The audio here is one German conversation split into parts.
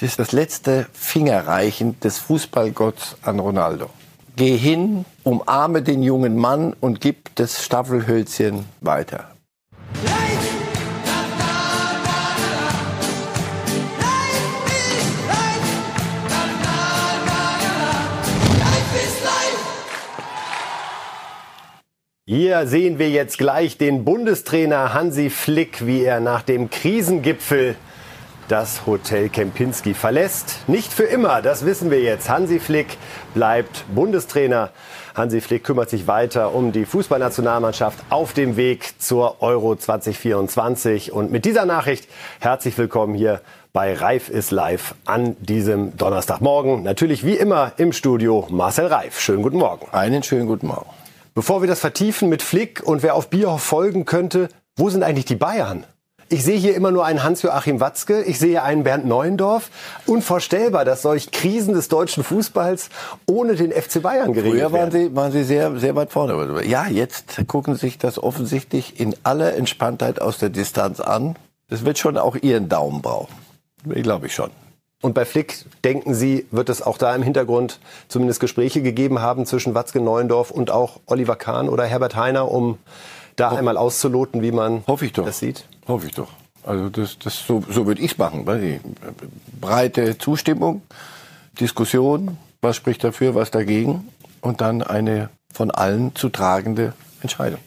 Es ist das letzte Fingerreichen des Fußballgotts an Ronaldo. Geh hin, umarme den jungen Mann und gib das Staffelhölzchen weiter. Hier sehen wir jetzt gleich den Bundestrainer Hansi Flick, wie er nach dem Krisengipfel das Hotel Kempinski verlässt. Nicht für immer, das wissen wir jetzt. Hansi Flick bleibt Bundestrainer. Hansi Flick kümmert sich weiter um die Fußballnationalmannschaft auf dem Weg zur Euro 2024. Und mit dieser Nachricht herzlich willkommen hier bei Reif ist live an diesem Donnerstagmorgen. Natürlich wie immer im Studio Marcel Reif. Schönen guten Morgen. Einen schönen guten Morgen. Bevor wir das vertiefen mit Flick und wer auf Bierhoff folgen könnte, wo sind eigentlich die Bayern? Ich sehe hier immer nur einen Hans-Joachim Watzke, ich sehe einen Bernd Neuendorf. Unvorstellbar, dass solch Krisen des deutschen Fußballs ohne den FC Bayern geregelt Früher waren sie, waren sie sehr, sehr weit vorne. Ja, jetzt gucken sie sich das offensichtlich in aller Entspanntheit aus der Distanz an. Das wird schon auch ihren Daumen brauchen. Glaube ich schon. Und bei Flick, denken Sie, wird es auch da im Hintergrund zumindest Gespräche gegeben haben zwischen Watzke Neuendorf und auch Oliver Kahn oder Herbert Heiner, um da Ho einmal auszuloten, wie man Hoffe ich doch. das sieht? Hoffe ich doch. Also das, das so, so würde ich es machen. Breite Zustimmung, Diskussion, was spricht dafür, was dagegen und dann eine von allen zu tragende Entscheidung.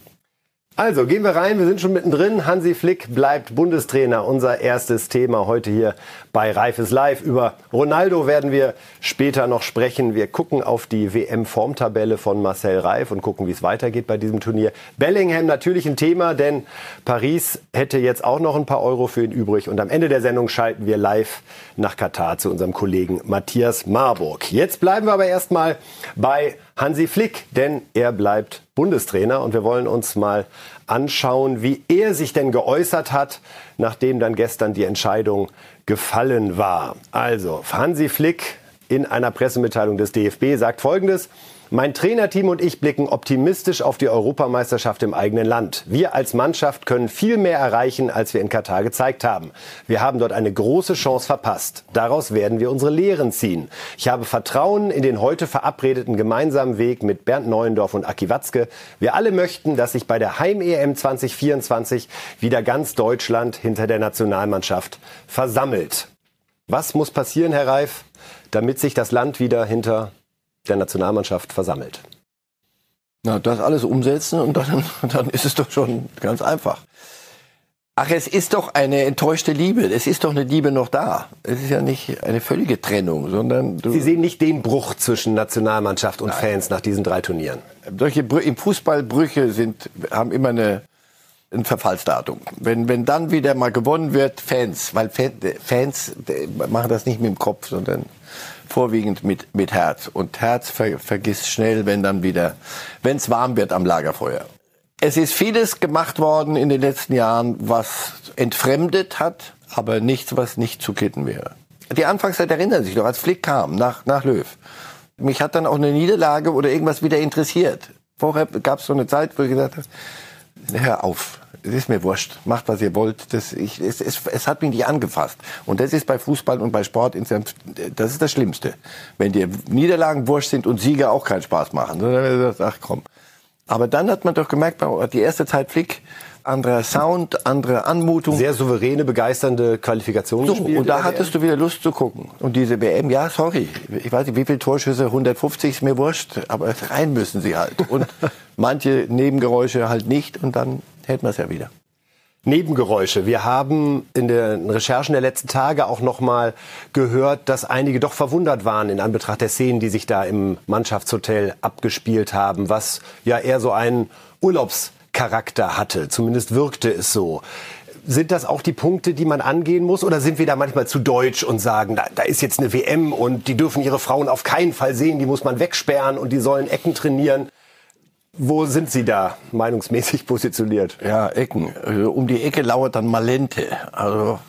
Also gehen wir rein, wir sind schon mittendrin. Hansi Flick bleibt Bundestrainer. Unser erstes Thema heute hier bei Reifes Live. Über Ronaldo werden wir später noch sprechen. Wir gucken auf die WM-Formtabelle von Marcel Reif und gucken, wie es weitergeht bei diesem Turnier. Bellingham natürlich ein Thema, denn Paris hätte jetzt auch noch ein paar Euro für ihn übrig. Und am Ende der Sendung schalten wir live nach Katar zu unserem Kollegen Matthias Marburg. Jetzt bleiben wir aber erstmal bei Hansi Flick, denn er bleibt Bundestrainer und wir wollen uns mal anschauen, wie er sich denn geäußert hat, nachdem dann gestern die Entscheidung gefallen war. Also, Hansi Flick in einer Pressemitteilung des DFB sagt Folgendes. Mein Trainerteam und ich blicken optimistisch auf die Europameisterschaft im eigenen Land. Wir als Mannschaft können viel mehr erreichen, als wir in Katar gezeigt haben. Wir haben dort eine große Chance verpasst. Daraus werden wir unsere Lehren ziehen. Ich habe Vertrauen in den heute verabredeten gemeinsamen Weg mit Bernd Neuendorf und Aki Watzke. Wir alle möchten, dass sich bei der Heim-EM 2024 wieder ganz Deutschland hinter der Nationalmannschaft versammelt. Was muss passieren, Herr Reif, damit sich das Land wieder hinter der Nationalmannschaft versammelt? Na, das alles umsetzen und dann, dann ist es doch schon ganz einfach. Ach, es ist doch eine enttäuschte Liebe. Es ist doch eine Liebe noch da. Es ist ja nicht eine völlige Trennung, sondern Sie sehen nicht den Bruch zwischen Nationalmannschaft und Nein. Fans nach diesen drei Turnieren. Solche Brü im Fußballbrüche sind haben immer eine ein Verfallsdatum. Wenn, wenn dann wieder mal gewonnen wird, Fans, weil Fans machen das nicht mit dem Kopf, sondern vorwiegend mit, mit Herz. Und Herz ver, vergisst schnell, wenn dann wieder, wenn es warm wird am Lagerfeuer. Es ist vieles gemacht worden in den letzten Jahren, was entfremdet hat, aber nichts, was nicht zu kitten wäre. Die Anfangszeit erinnern sich doch, als Flick kam nach, nach Löw. Mich hat dann auch eine Niederlage oder irgendwas wieder interessiert. Vorher gab es so eine Zeit, wo ich gesagt habe, hör auf, es ist mir wurscht, macht was ihr wollt. Das, ich, es, es, es hat mich nicht angefasst. Und das ist bei Fußball und bei Sport insgesamt, das ist das Schlimmste. Wenn dir Niederlagen wurscht sind und Siege auch keinen Spaß machen. Dann ach komm. Aber dann hat man doch gemerkt, die erste Zeit Flick, anderer Sound, andere Anmutung. Sehr souveräne, begeisternde Qualifikation so, Und da hattest du wieder Lust zu gucken. Und diese WM, ja, sorry, ich weiß nicht, wie viele Torschüsse, 150 ist mir wurscht, aber rein müssen sie halt. Und manche Nebengeräusche halt nicht und dann hält man es ja wieder. Nebengeräusche. Wir haben in den Recherchen der letzten Tage auch noch mal gehört, dass einige doch verwundert waren in Anbetracht der Szenen, die sich da im Mannschaftshotel abgespielt haben, was ja eher so einen Urlaubscharakter hatte. Zumindest wirkte es so. Sind das auch die Punkte, die man angehen muss? Oder sind wir da manchmal zu deutsch und sagen, da, da ist jetzt eine WM und die dürfen ihre Frauen auf keinen Fall sehen, die muss man wegsperren und die sollen Ecken trainieren? Wo sind Sie da meinungsmäßig positioniert? Ja, Ecken. Also um die Ecke lauert dann Malente. Also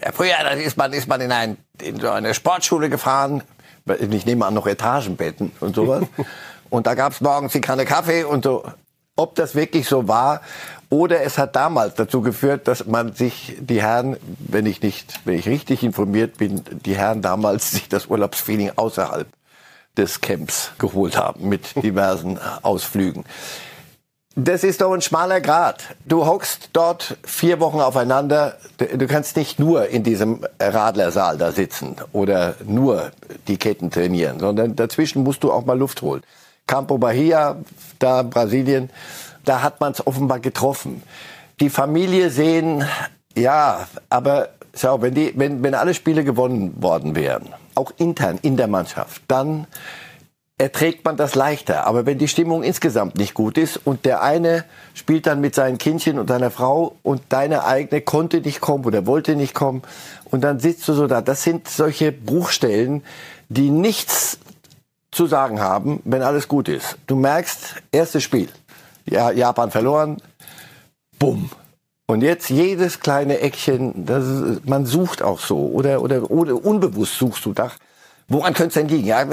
ja, früher ist man, ist man in, ein, in so eine Sportschule gefahren. Ich nehme an, noch Etagenbetten und sowas. und da gab es morgens die Kanne Kaffee und so. Ob das wirklich so war Oder es hat damals dazu geführt, dass man sich die Herren, wenn ich nicht, wenn ich richtig informiert bin, die Herren damals sich das Urlaubsfeeling außerhalb des Camps geholt haben mit diversen Ausflügen. Das ist doch ein schmaler Grad. Du hockst dort vier Wochen aufeinander. Du kannst nicht nur in diesem Radlersaal da sitzen oder nur die Ketten trainieren, sondern dazwischen musst du auch mal Luft holen. Campo Bahia, da Brasilien, da hat man es offenbar getroffen. Die Familie sehen, ja, aber schau, wenn, die, wenn, wenn alle Spiele gewonnen worden wären, auch intern in der Mannschaft, dann erträgt man das leichter. Aber wenn die Stimmung insgesamt nicht gut ist und der eine spielt dann mit seinen Kindchen und seiner Frau und deine eigene konnte nicht kommen oder wollte nicht kommen und dann sitzt du so da. Das sind solche Bruchstellen, die nichts zu sagen haben, wenn alles gut ist. Du merkst, erstes Spiel, ja, Japan verloren, bumm. Und jetzt jedes kleine Eckchen, das ist, man sucht auch so oder, oder, oder unbewusst suchst du da. Woran könnte es denn liegen? Ja,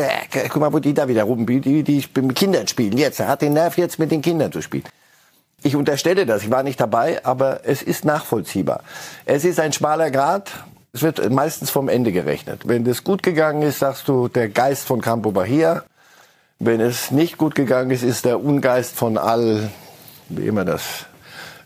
guck mal, wo die da wieder rum, die, die, die mit Kindern spielen. Jetzt, er hat den Nerv jetzt mit den Kindern zu spielen. Ich unterstelle das, ich war nicht dabei, aber es ist nachvollziehbar. Es ist ein schmaler Grad. Es wird meistens vom Ende gerechnet. Wenn das gut gegangen ist, sagst du, der Geist von Campo Bahia. Wenn es nicht gut gegangen ist, ist der Ungeist von all, wie immer das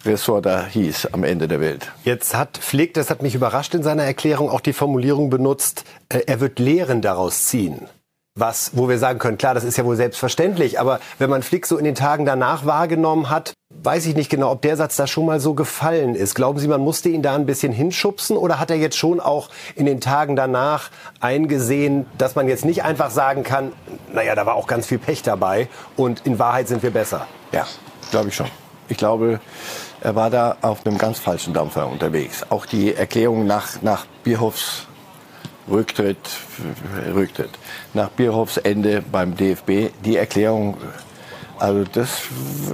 Ressort da hieß am Ende der Welt. Jetzt hat Flick, das hat mich überrascht in seiner Erklärung, auch die Formulierung benutzt, äh, er wird Lehren daraus ziehen. Was, wo wir sagen können, klar, das ist ja wohl selbstverständlich, aber wenn man Flick so in den Tagen danach wahrgenommen hat, weiß ich nicht genau, ob der Satz da schon mal so gefallen ist. Glauben Sie, man musste ihn da ein bisschen hinschubsen oder hat er jetzt schon auch in den Tagen danach eingesehen, dass man jetzt nicht einfach sagen kann, naja, da war auch ganz viel Pech dabei und in Wahrheit sind wir besser? Ja, glaube ich schon. Ich glaube, er war da auf einem ganz falschen Dampfer unterwegs. Auch die Erklärung nach, nach Bierhoffs Rücktritt, Rücktritt, nach Bierhoffs Ende beim DFB, die Erklärung also das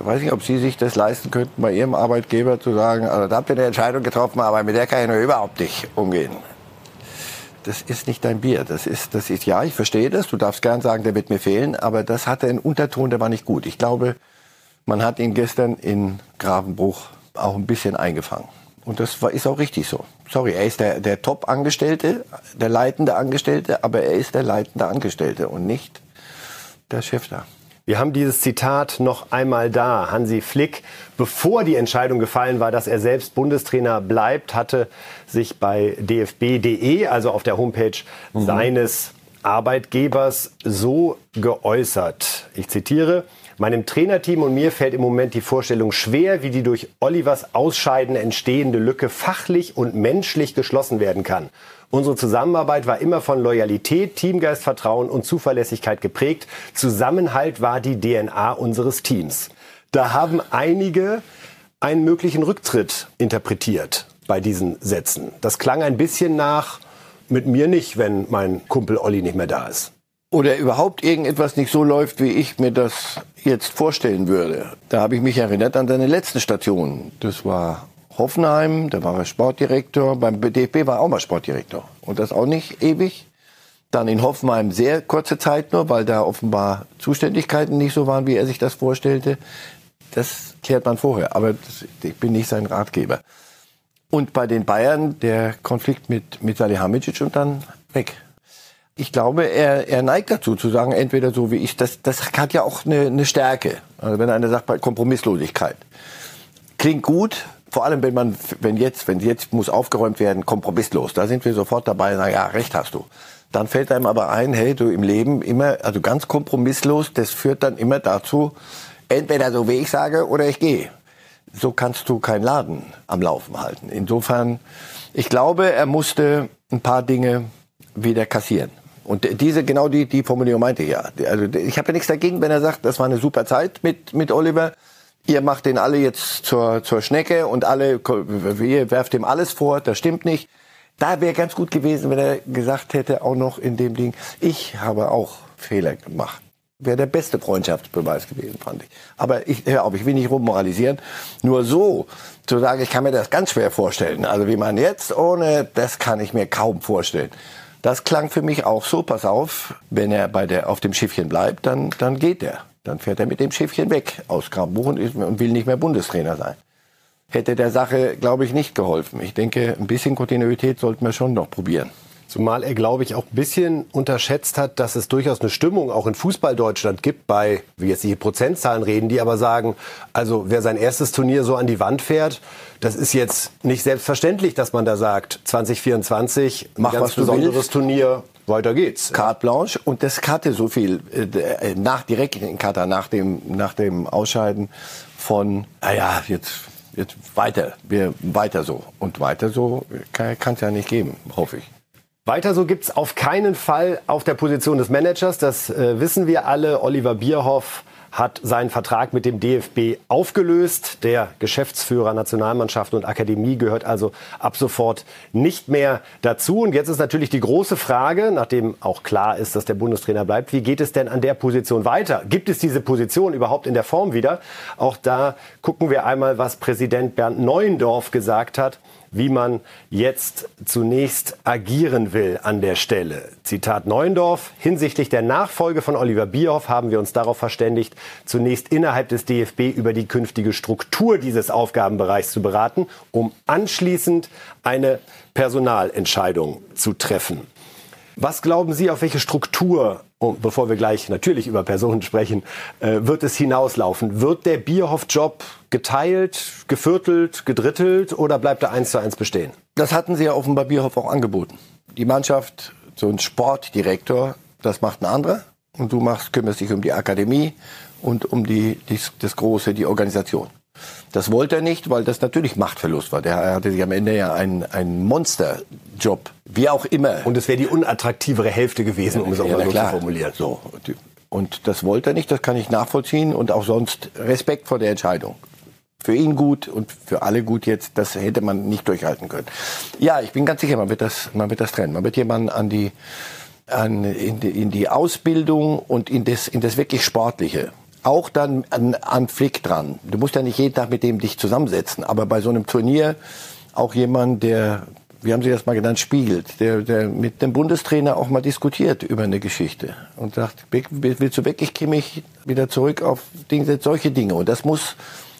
weiß ich, ob Sie sich das leisten könnten, bei Ihrem Arbeitgeber zu sagen, also da habt ihr eine Entscheidung getroffen, aber mit der kann ich nur überhaupt nicht umgehen. Das ist nicht dein Bier. Das ist, das ist, ja, ich verstehe das. Du darfst gern sagen, der wird mir fehlen, aber das hatte einen Unterton, der war nicht gut. Ich glaube, man hat ihn gestern in Gravenbruch auch ein bisschen eingefangen. Und das war, ist auch richtig so. Sorry, er ist der, der Top-Angestellte, der leitende Angestellte, aber er ist der leitende Angestellte und nicht der Chef da. Wir haben dieses Zitat noch einmal da. Hansi Flick, bevor die Entscheidung gefallen war, dass er selbst Bundestrainer bleibt, hatte sich bei dfb.de, also auf der Homepage mhm. seines Arbeitgebers, so geäußert. Ich zitiere. Meinem Trainerteam und mir fällt im Moment die Vorstellung schwer, wie die durch Olivers Ausscheiden entstehende Lücke fachlich und menschlich geschlossen werden kann. Unsere Zusammenarbeit war immer von Loyalität, Teamgeist, Vertrauen und Zuverlässigkeit geprägt. Zusammenhalt war die DNA unseres Teams. Da haben einige einen möglichen Rücktritt interpretiert bei diesen Sätzen. Das klang ein bisschen nach mit mir nicht, wenn mein Kumpel Olli nicht mehr da ist. Oder überhaupt irgendetwas nicht so läuft, wie ich mir das jetzt vorstellen würde. Da habe ich mich erinnert an deine letzte Station. Das war Hoffenheim, da war er Sportdirektor, beim DFB war er auch mal Sportdirektor. Und das auch nicht ewig. Dann in Hoffenheim sehr kurze Zeit nur, weil da offenbar Zuständigkeiten nicht so waren, wie er sich das vorstellte. Das klärt man vorher, aber das, ich bin nicht sein Ratgeber. Und bei den Bayern der Konflikt mit, mit Salihamidzic und dann weg. Ich glaube, er, er neigt dazu zu sagen, entweder so wie ich, das, das hat ja auch eine, eine Stärke. Also wenn einer sagt, Kompromisslosigkeit. Klingt gut, vor allem wenn man, wenn jetzt, wenn jetzt muss aufgeräumt werden, kompromisslos, da sind wir sofort dabei, na ja, recht hast du. Dann fällt einem aber ein, hey, du im Leben immer, also ganz kompromisslos, das führt dann immer dazu, entweder so wie ich sage oder ich gehe. So kannst du keinen Laden am Laufen halten. Insofern, ich glaube, er musste ein paar Dinge wieder kassieren. Und diese, genau die, die Formulierung meinte ich ja. Also ich habe ja nichts dagegen, wenn er sagt, das war eine super Zeit mit, mit Oliver ihr macht den alle jetzt zur, zur Schnecke und alle, ihr werft ihm alles vor, das stimmt nicht. Da wäre ganz gut gewesen, wenn er gesagt hätte, auch noch in dem Ding, ich habe auch Fehler gemacht. Wäre der beste Freundschaftsbeweis gewesen, fand ich. Aber ich, hör auf, ich will nicht rummoralisieren. Nur so zu sagen, ich kann mir das ganz schwer vorstellen. Also wie man jetzt ohne, das kann ich mir kaum vorstellen. Das klang für mich auch so, pass auf, wenn er bei der, auf dem Schiffchen bleibt, dann, dann geht er. Dann fährt er mit dem Schiffchen weg aus Grabenbuch und, will nicht mehr Bundestrainer sein. hätte der Sache, glaube ich, nicht geholfen. Ich denke, ein bisschen Kontinuität sollten wir schon noch probieren. Zumal er, glaube ich, auch ein bisschen unterschätzt hat, dass es durchaus eine Stimmung auch in Fußball-Deutschland gibt, bei, wie jetzt die Prozentzahlen reden, die aber sagen, also wer sein erstes Turnier so an die Wand fährt, das ist jetzt nicht selbstverständlich, dass man da sagt, 2024, Mach, ganz was besonderes. Turnier, weiter geht's. Carte Blanche und das hatte so viel äh, nach direkt in Katar nach dem nach dem Ausscheiden von naja jetzt jetzt weiter wir weiter so und weiter so kann es ja nicht geben hoffe ich Weiter so gibt's auf keinen Fall auf der Position des Managers. Das äh, wissen wir alle. Oliver Bierhoff hat seinen Vertrag mit dem DFB aufgelöst. Der Geschäftsführer Nationalmannschaft und Akademie gehört also ab sofort nicht mehr dazu. Und jetzt ist natürlich die große Frage, nachdem auch klar ist, dass der Bundestrainer bleibt, wie geht es denn an der Position weiter? Gibt es diese Position überhaupt in der Form wieder? Auch da gucken wir einmal, was Präsident Bernd Neuendorf gesagt hat wie man jetzt zunächst agieren will an der Stelle. Zitat Neuendorf, hinsichtlich der Nachfolge von Oliver Bierhoff haben wir uns darauf verständigt, zunächst innerhalb des DFB über die künftige Struktur dieses Aufgabenbereichs zu beraten, um anschließend eine Personalentscheidung zu treffen. Was glauben Sie, auf welche Struktur, und bevor wir gleich natürlich über Personen sprechen, äh, wird es hinauslaufen? Wird der Bierhoff-Job geteilt, geviertelt, gedrittelt oder bleibt er eins zu eins bestehen? Das hatten sie ja offenbar Bierhoff auch angeboten. Die Mannschaft, so ein Sportdirektor, das macht ein anderer. Und du machst, kümmerst dich um die Akademie und um die, die, das Große, die Organisation. Das wollte er nicht, weil das natürlich Machtverlust war. Der hatte sich am Ende ja einen, einen Monsterjob, wie auch immer. Und es wäre die unattraktivere Hälfte gewesen, um es auch Ja, mal so klar. zu formulieren. So. Und das wollte er nicht, das kann ich nachvollziehen und auch sonst Respekt vor der Entscheidung. Für ihn gut und für alle gut jetzt, das hätte man nicht durchhalten können. Ja, ich bin ganz sicher, man wird das, man wird das trennen. Man wird jemanden an die, an, in, die, in die Ausbildung und in das, in das wirklich Sportliche. Auch dann an, an Flick dran. Du musst ja nicht jeden Tag mit dem dich zusammensetzen, aber bei so einem Turnier auch jemand, der, wie haben Sie das mal genannt, spiegelt, der, der mit dem Bundestrainer auch mal diskutiert über eine Geschichte und sagt, willst du wirklich Kimmich wieder zurück auf Dinge, solche Dinge. Und das muss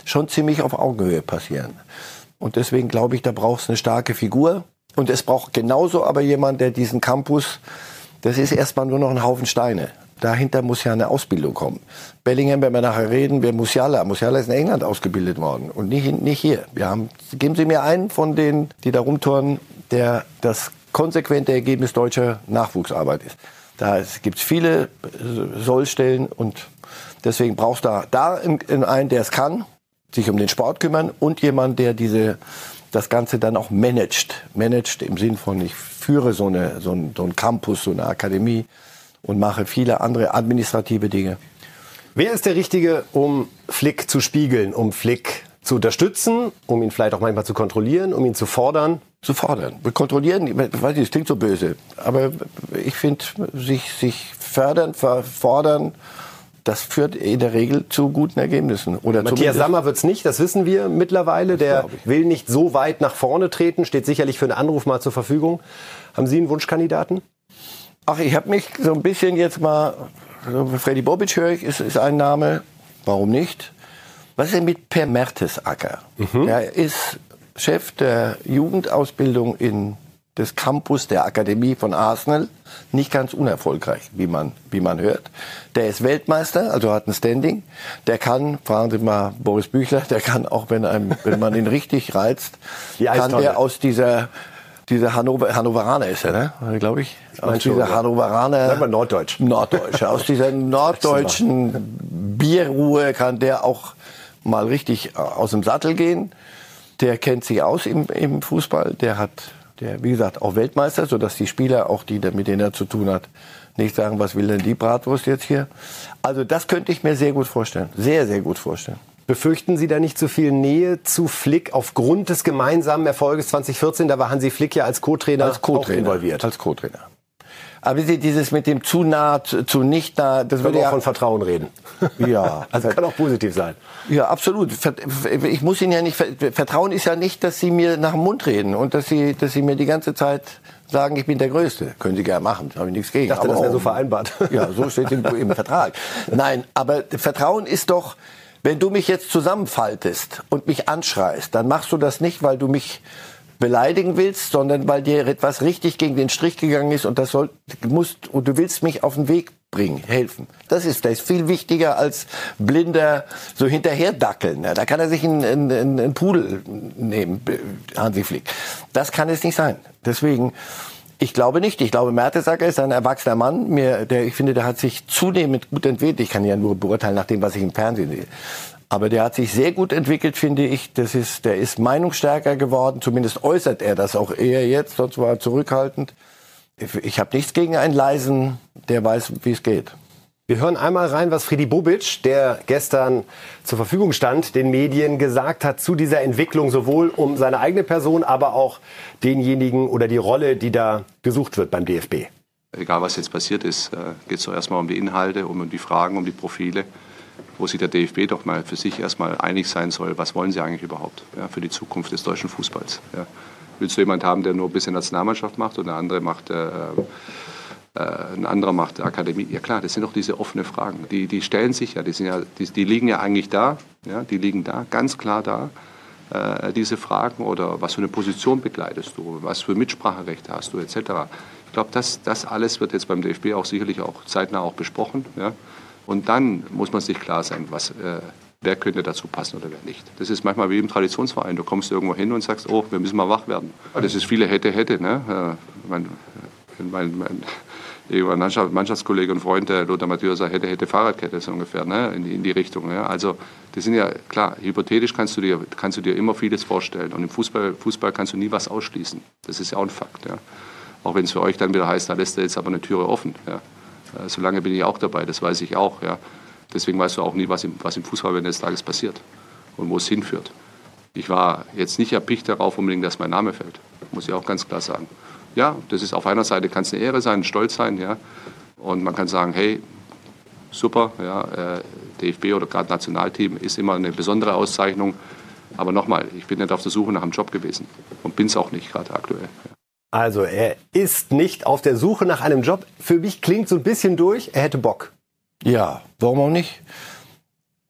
schon ziemlich auf Augenhöhe passieren. Und deswegen glaube ich, da braucht es eine starke Figur. Und es braucht genauso aber jemand, der diesen Campus, das ist erstmal nur noch ein Haufen Steine. Dahinter muss ja eine Ausbildung kommen. Bellingham, wenn wir nachher reden, wer Musiala. Musiala ist in England ausgebildet worden und nicht, nicht hier. Wir haben, geben Sie mir einen von denen, die da rumturnen, der das konsequente Ergebnis deutscher Nachwuchsarbeit ist. Da gibt es viele äh, Sollstellen und deswegen brauchst du da, da in, in einen, der es kann, sich um den Sport kümmern und jemand, der diese das Ganze dann auch managt. Managt im Sinn von, ich führe so, eine, so, ein, so einen Campus, so eine Akademie und mache viele andere administrative Dinge. Wer ist der Richtige, um Flick zu spiegeln, um Flick zu unterstützen, um ihn vielleicht auch manchmal zu kontrollieren, um ihn zu fordern? Zu fordern. Kontrollieren, ich weiß nicht, das klingt so böse, aber ich finde, sich, sich fördern, fordern, das führt in der Regel zu guten Ergebnissen. Oder Matthias Sammer wird's nicht, das wissen wir mittlerweile. Der glaub ich. will nicht so weit nach vorne treten, steht sicherlich für einen Anruf mal zur Verfügung. Haben Sie einen Wunschkandidaten? Ach, ich habe mich so ein bisschen jetzt mal, so Freddy Bobic höre ich, ist, ist ein Name. Warum nicht? Was ist denn mit Per Mertesacker? Der ist Chef der Jugendausbildung in des Campus der Akademie von Arsenal. Nicht ganz unerfolgreich, wie man, wie man hört. Der ist Weltmeister, also hat ein Standing. Der kann, fragen Sie mal Boris Büchler, der kann auch, wenn, einem, wenn man ihn richtig reizt, Die kann Eistonne. der aus dieser, dieser Hannover, Hannoveraner ist er, ne? glaube ich. Aus dieser ja. Hannoveraner. Sag mal Norddeutsch. Norddeutsch. Aus dieser norddeutschen Bierruhe kann der auch mal richtig äh, aus dem Sattel gehen. Der kennt sich aus im, im Fußball. Der hat, der, wie gesagt, auch Weltmeister, sodass die Spieler, auch die, mit denen er zu tun hat, nicht sagen, was will denn die Bratwurst jetzt hier. Also das könnte ich mir sehr gut vorstellen. Sehr, sehr gut vorstellen. Befürchten Sie da nicht zu viel Nähe zu Flick aufgrund des gemeinsamen Erfolges 2014? Da war Hansi Flick ja als Co-Trainer als auch Co-Trainer. involviert. Als Co-Trainer. Aber Sie, dieses mit dem zu nah, zu, nicht nah, das würde auch ja von Vertrauen reden. Ja. also kann auch positiv sein. Ja, absolut. Ich muss Ihnen ja nicht, ver- Vertrauen ist ja nicht, dass Sie mir nach dem Mund reden und dass Sie, dass Sie mir die ganze Zeit sagen, ich bin der Größte. Können Sie gerne machen, habe ich nichts gegen. Ich dachte, Aber das wäre so vereinbart. Ja, so steht im, im Vertrag. Nein, aber Vertrauen ist doch, Wenn du mich jetzt zusammenfaltest und mich anschreist, dann machst du das nicht, weil du mich beleidigen willst, sondern weil dir etwas richtig gegen den Strich gegangen ist und das soll, du musst, und du willst mich auf den Weg bringen, helfen. Das ist, das ist viel wichtiger als blinder so hinterherdackeln. Ja, da kann er sich einen, einen, einen Pudel nehmen, Hansi Flick. Das kann es nicht sein. Deswegen, ich glaube nicht. Ich glaube, Mertesacker ist ein erwachsener Mann. Mir, der, ich finde, der hat sich zunehmend gut entwickelt. Ich kann ja nur beurteilen nach dem, was ich im Fernsehen sehe. Aber der hat sich sehr gut entwickelt, finde ich. Das ist, der ist meinungsstärker geworden. Zumindest äußert er das auch eher jetzt. Sonst war er zurückhaltend. Ich habe nichts gegen einen leisen, der weiß, wie es geht. Wir hören einmal rein, was Friedi Bobic, der gestern zur Verfügung stand, den Medien gesagt hat zu dieser Entwicklung, sowohl um seine eigene Person, aber auch denjenigen oder die Rolle, die da gesucht wird beim DFB. Egal, was jetzt passiert ist, äh, geht es doch erstmal um die Inhalte, um die Fragen, um die Profile, wo sich der DFB doch mal für sich erstmal einig sein soll, was wollen sie eigentlich überhaupt ja, für die Zukunft des deutschen Fußballs. Ja. Willst du jemanden haben, der nur ein bisschen Nationalmannschaft macht und der andere macht äh, ein anderer macht Akademie. Ja klar, das sind doch diese offenen Fragen. Die, die stellen sich ja, die, sind ja die, die liegen ja eigentlich da, ja, die liegen da, ganz klar da, äh, diese Fragen oder was für eine Position begleitest du, was für Mitspracherechte hast du etc. Ich glaube, das, das alles wird jetzt beim DFB auch sicherlich auch zeitnah auch besprochen. Ja. Und dann muss man sich klar sein, was, äh, wer könnte dazu passen oder wer nicht. Das ist manchmal wie im Traditionsverein. Du kommst irgendwo hin und sagst, oh, wir müssen mal wach werden. Das ist viele hätte, hätte. Ne? Äh, mein, mein, mein, Mannschaft, Mannschaftskollege und Freund, der Lothar Matthäus, hätte, hätte Fahrradkette so ungefähr, ne? in, die, in die Richtung. Ja? Also das sind ja, klar, hypothetisch kannst du, dir, kannst du dir immer vieles vorstellen. Und im Fußball, Fußball kannst du nie was ausschließen. Das ist ja auch ein Fakt. Ja? Auch wenn es für euch dann wieder heißt, da lässt er jetzt aber eine Türe offen. Ja? Äh, solange bin ich auch dabei, das weiß ich auch. Ja? Deswegen weißt du auch nie, was im, was im Fußball wenn des Tages passiert und wo es hinführt. Ich war jetzt nicht erpicht darauf unbedingt, dass mein Name fällt. Muss ich auch ganz klar sagen ja, das ist auf einer Seite kann es eine Ehre sein, Stolz sein, ja. Und man kann sagen, hey, super, ja, äh, DFB oder gerade Nationalteam ist immer eine besondere Auszeichnung. Aber nochmal, ich bin nicht auf der Suche nach einem Job gewesen und bin es auch nicht gerade aktuell. Ja. Also er ist nicht auf der Suche nach einem Job. Für mich klingt so ein bisschen durch, er hätte Bock. Ja, warum auch nicht?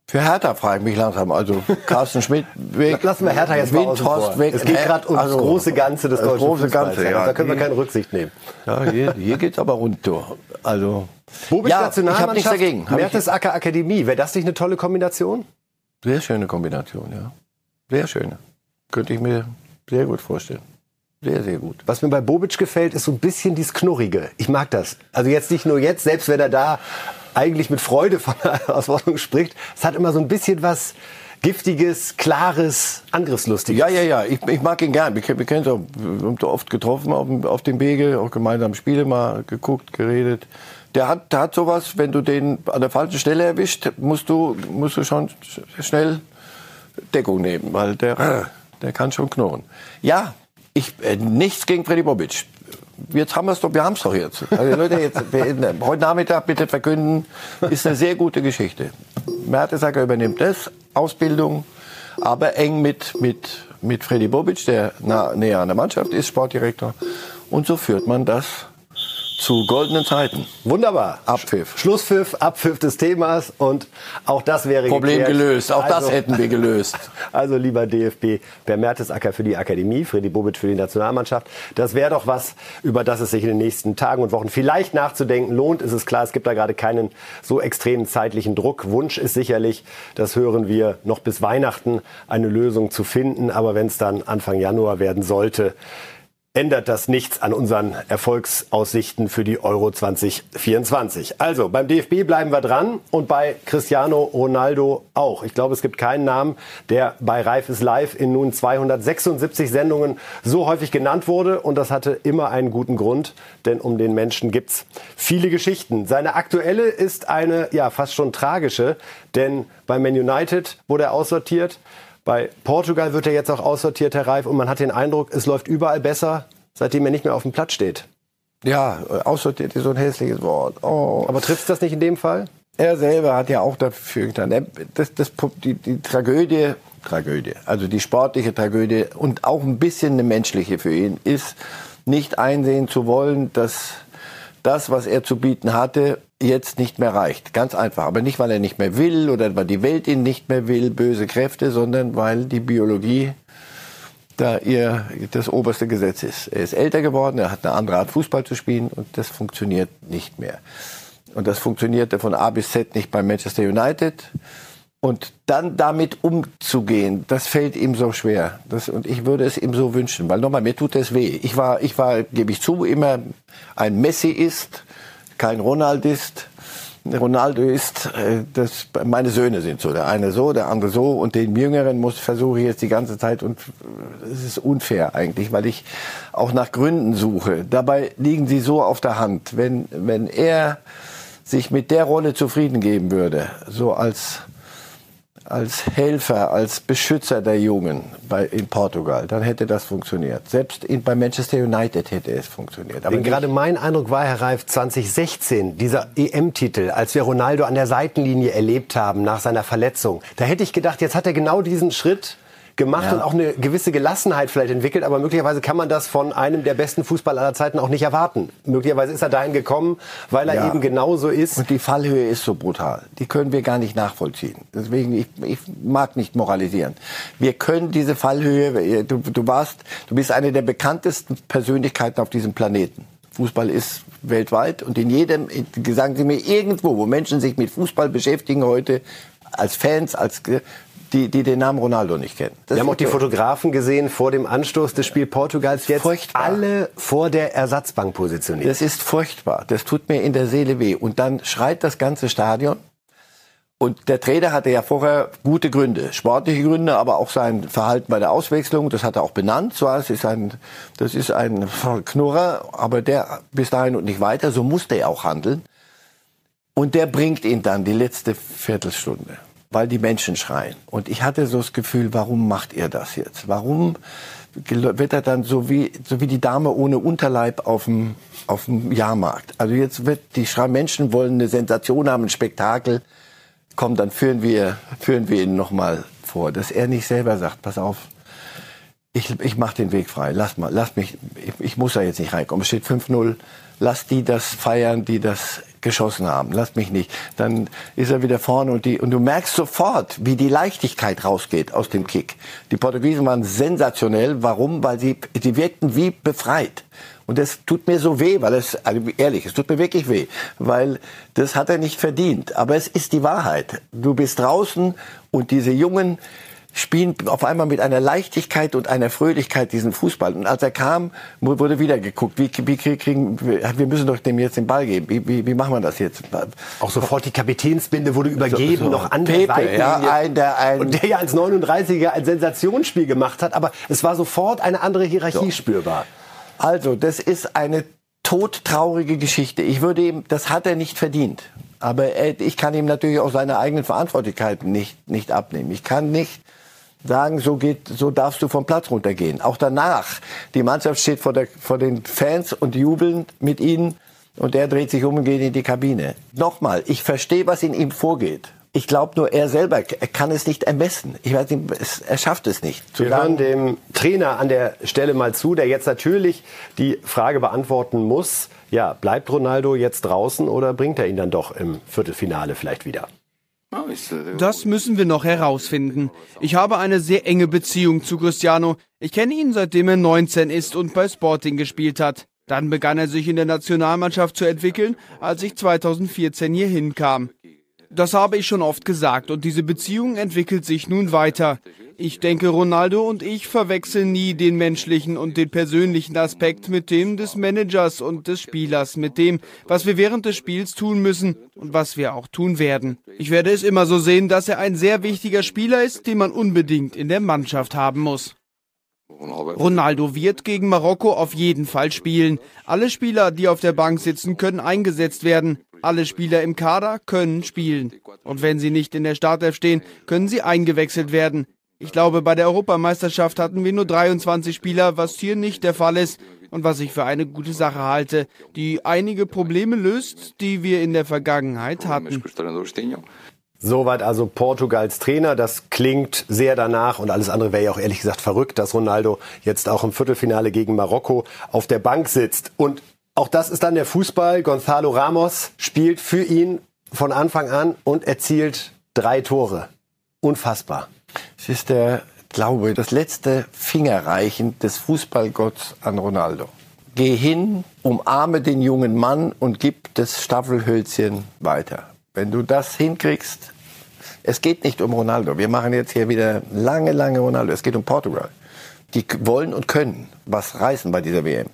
Für Hertha frage ich mich langsam. Also Carsten Schmidt weg. Lassen wir Hertha jetzt mal Windhorst weg. Es geht gerade um also, das große Ganze des deutschen große Ganze, ja. Da können wir keine Rücksicht nehmen. Ja, hier, hier geht's aber runter. Also Bobic ja, ich habe nichts dagegen. Mertesacker Akademie. Wäre das nicht eine tolle Kombination? Sehr schöne Kombination, ja. Sehr schöne. Könnte ich mir sehr gut vorstellen. Sehr, sehr gut. Was mir bei Bobic gefällt, ist so ein bisschen dieses Knurrige. Ich mag das. Also jetzt nicht nur jetzt, selbst wenn er da eigentlich mit Freude von der Herausforderung spricht. Es hat immer so ein bisschen was Giftiges, Klares, Angriffslustiges. Ja, ja, ja. Ich, ich mag ihn gern. Wir, wir kennen uns auch, oft getroffen auf, auf dem Wege, auch gemeinsam Spiele mal geguckt, geredet. Der hat, der hat sowas, wenn du den an der falschen Stelle erwischt, musst du, musst du schon schnell Deckung nehmen, weil der, der kann schon knurren. Ja, ich, äh, nichts gegen Freddy Bobic jetzt haben wir es doch, wir haben es doch jetzt. Also Leute, jetzt, heute Nachmittag bitte verkünden, ist eine sehr gute Geschichte. Mertesacker übernimmt das, Ausbildung, aber eng mit, mit, mit Freddy Bobic, der nah, näher an der Mannschaft ist, Sportdirektor. Und so führt man das zu goldenen Zeiten. Wunderbar. Abpfiff. Schlusspfiff, Abpfiff des Themas und auch das wäre Problem geklärt. gelöst. Auch also, das hätten wir gelöst. Also lieber DFB, Per Mertesacker für die Akademie, Freddy Bobic für die Nationalmannschaft. Das wäre doch was, über das es sich in den nächsten Tagen und Wochen vielleicht nachzudenken lohnt. Ist es klar, es gibt da gerade keinen so extremen zeitlichen Druck. Wunsch ist sicherlich, das hören wir, noch bis Weihnachten eine Lösung zu finden. Aber wenn es dann Anfang Januar werden sollte, ändert das nichts an unseren Erfolgsaussichten für die Euro 2024. Also beim DFB bleiben wir dran und bei Cristiano Ronaldo auch. Ich glaube, es gibt keinen Namen, der bei Reif ist Live in nun 276 Sendungen so häufig genannt wurde und das hatte immer einen guten Grund, denn um den Menschen gibt's viele Geschichten. Seine aktuelle ist eine ja fast schon tragische, denn bei Man United wurde er aussortiert. Bei Portugal wird er jetzt auch aussortiert, Herr Reif, und man hat den Eindruck, es läuft überall besser, seitdem er nicht mehr auf dem Platz steht. Ja, aussortiert ist so ein hässliches Wort. Oh. Aber trifft das nicht in dem Fall? Er selber hat ja auch dafür getan. Das, das, die, die Tragödie, Tragödie, also die sportliche Tragödie und auch ein bisschen eine menschliche für ihn, ist nicht einsehen zu wollen, dass das, was er zu bieten hatte, jetzt nicht mehr reicht. Ganz einfach. Aber nicht, weil er nicht mehr will oder weil die Welt ihn nicht mehr will, böse Kräfte, sondern weil die Biologie da ihr das oberste Gesetz ist. Er ist älter geworden, er hat eine andere Art Fußball zu spielen und das funktioniert nicht mehr. Und das funktionierte von A bis Z nicht bei Manchester United. Und dann damit umzugehen, das fällt ihm so schwer. Das, und ich würde es ihm so wünschen, weil nochmal, mir tut es weh. Ich war, ich war, gebe ich zu, immer ein Messi ist, kein Ronaldist. Ronaldo ist, äh, das, meine Söhne sind so, der eine so, der andere so und den Jüngeren muss versuche ich jetzt die ganze Zeit und es ist unfair eigentlich, weil ich auch nach Gründen suche. Dabei liegen sie so auf der Hand. Wenn, wenn er sich mit der Rolle zufrieden geben würde, so als als Helfer, als Beschützer der Jungen bei, in Portugal, dann hätte das funktioniert. Selbst in, bei Manchester United hätte es funktioniert. Aber gerade mein Eindruck war, Herr Reif, 2016, dieser EM-Titel, als wir Ronaldo an der Seitenlinie erlebt haben nach seiner Verletzung, da hätte ich gedacht, jetzt hat er genau diesen Schritt gemacht ja. und auch eine gewisse Gelassenheit vielleicht entwickelt, aber möglicherweise kann man das von einem der besten Fußballer aller Zeiten auch nicht erwarten. Möglicherweise ist er dahin gekommen, weil er ja. eben genauso ist. Und die Fallhöhe ist so brutal. Die können wir gar nicht nachvollziehen. Deswegen, ich, ich mag nicht moralisieren. Wir können diese Fallhöhe, du, du warst, du bist eine der bekanntesten Persönlichkeiten auf diesem Planeten. Fußball ist weltweit und in jedem, sagen Sie mir irgendwo, wo Menschen sich mit Fußball beschäftigen heute, als Fans, als die, die den Namen Ronaldo nicht kennen. Das Wir haben auch die Fotografen gesehen vor dem Anstoß des Spiels Portugals. Jetzt furchtbar. alle vor der Ersatzbank positioniert. Das ist furchtbar. Das tut mir in der Seele weh. Und dann schreit das ganze Stadion. Und der Trainer hatte ja vorher gute Gründe, sportliche Gründe, aber auch sein Verhalten bei der Auswechslung, das hat er auch benannt. So, das ist ein, das ist ein Knurrer, aber der bis dahin und nicht weiter. So musste er auch handeln. Und der bringt ihn dann die letzte Viertelstunde weil die Menschen schreien. Und ich hatte so das Gefühl, warum macht ihr das jetzt? Warum wird er dann so wie, so wie die Dame ohne Unterleib auf dem, auf dem Jahrmarkt? Also jetzt wird die schreien, Menschen wollen eine Sensation haben, ein Spektakel. Komm, dann führen wir, führen wir ihn nochmal vor, dass er nicht selber sagt, pass auf, ich, ich mache den Weg frei, lass mal, lass mich, ich, ich muss da jetzt nicht reinkommen. Es steht 5-0, lass die das feiern, die das geschossen haben. Lass mich nicht. Dann ist er wieder vorne und die und du merkst sofort, wie die Leichtigkeit rausgeht aus dem Kick. Die Portugiesen waren sensationell. Warum? Weil sie sie wirkten wie befreit. Und das tut mir so weh, weil es, also ehrlich, es tut mir wirklich weh, weil das hat er nicht verdient. Aber es ist die Wahrheit. Du bist draußen und diese Jungen, spielen auf einmal mit einer Leichtigkeit und einer Fröhlichkeit diesen Fußball. Und als er kam, wurde wieder geguckt, wie, wie kriegen wir müssen doch dem jetzt den Ball geben. Wie, wie, wie machen wir das jetzt? Auch sofort die Kapitänsbinde wurde übergeben, so, so. noch an der Pepe, ja, ein, der, ein, und der ja als 39er ein Sensationsspiel gemacht hat, aber es war sofort eine andere Hierarchie so. spürbar. Also, das ist eine todtraurige Geschichte. Ich würde ihm, das hat er nicht verdient. Aber er, ich kann ihm natürlich auch seine eigenen Verantwortlichkeiten nicht, nicht abnehmen. Ich kann nicht sagen, so geht, so darfst du vom Platz runtergehen. Auch danach, die Mannschaft steht vor, der, vor den Fans und jubeln mit ihnen und er dreht sich um und geht in die Kabine. Nochmal, ich verstehe, was in ihm vorgeht. Ich glaube nur, er selber er kann es nicht ermessen. Ich weiß nicht, er schafft es nicht. Wir hören dem Trainer an der Stelle mal zu, der jetzt natürlich die Frage beantworten muss. Ja, bleibt Ronaldo jetzt draußen oder bringt er ihn dann doch im Viertelfinale vielleicht wieder? Das müssen wir noch herausfinden. Ich habe eine sehr enge Beziehung zu Cristiano. Ich kenne ihn seitdem er 19 ist und bei Sporting gespielt hat. Dann begann er sich in der Nationalmannschaft zu entwickeln, als ich 2014 hier hinkam. Das habe ich schon oft gesagt und diese Beziehung entwickelt sich nun weiter. Ich denke, Ronaldo und ich verwechseln nie den menschlichen und den persönlichen Aspekt mit dem des Managers und des Spielers, mit dem, was wir während des Spiels tun müssen und was wir auch tun werden. Ich werde es immer so sehen, dass er ein sehr wichtiger Spieler ist, den man unbedingt in der Mannschaft haben muss. Ronaldo wird gegen Marokko auf jeden Fall spielen. Alle Spieler, die auf der Bank sitzen, können eingesetzt werden. Alle Spieler im Kader können spielen. Und wenn sie nicht in der Startelf stehen, können sie eingewechselt werden. Ich glaube, bei der Europameisterschaft hatten wir nur 23 Spieler, was hier nicht der Fall ist und was ich für eine gute Sache halte, die einige Probleme löst, die wir in der Vergangenheit hatten. Soweit also Portugals Trainer. Das klingt sehr danach und alles andere wäre ja auch ehrlich gesagt verrückt, dass Ronaldo jetzt auch im Viertelfinale gegen Marokko auf der Bank sitzt. Und Auch das ist dann der Fußball. Gonzalo Ramos spielt für ihn von Anfang an und erzielt drei Tore. Unfassbar. Es ist der, glaube das letzte Fingerreichen des Fußballgotts an Ronaldo. Geh hin, umarme den jungen Mann und gib das Staffelhölzchen weiter. Wenn du das hinkriegst, es geht nicht um Ronaldo. Wir machen jetzt hier wieder lange, lange Ronaldo. Es geht um Portugal. Die wollen und können was reißen bei dieser WM.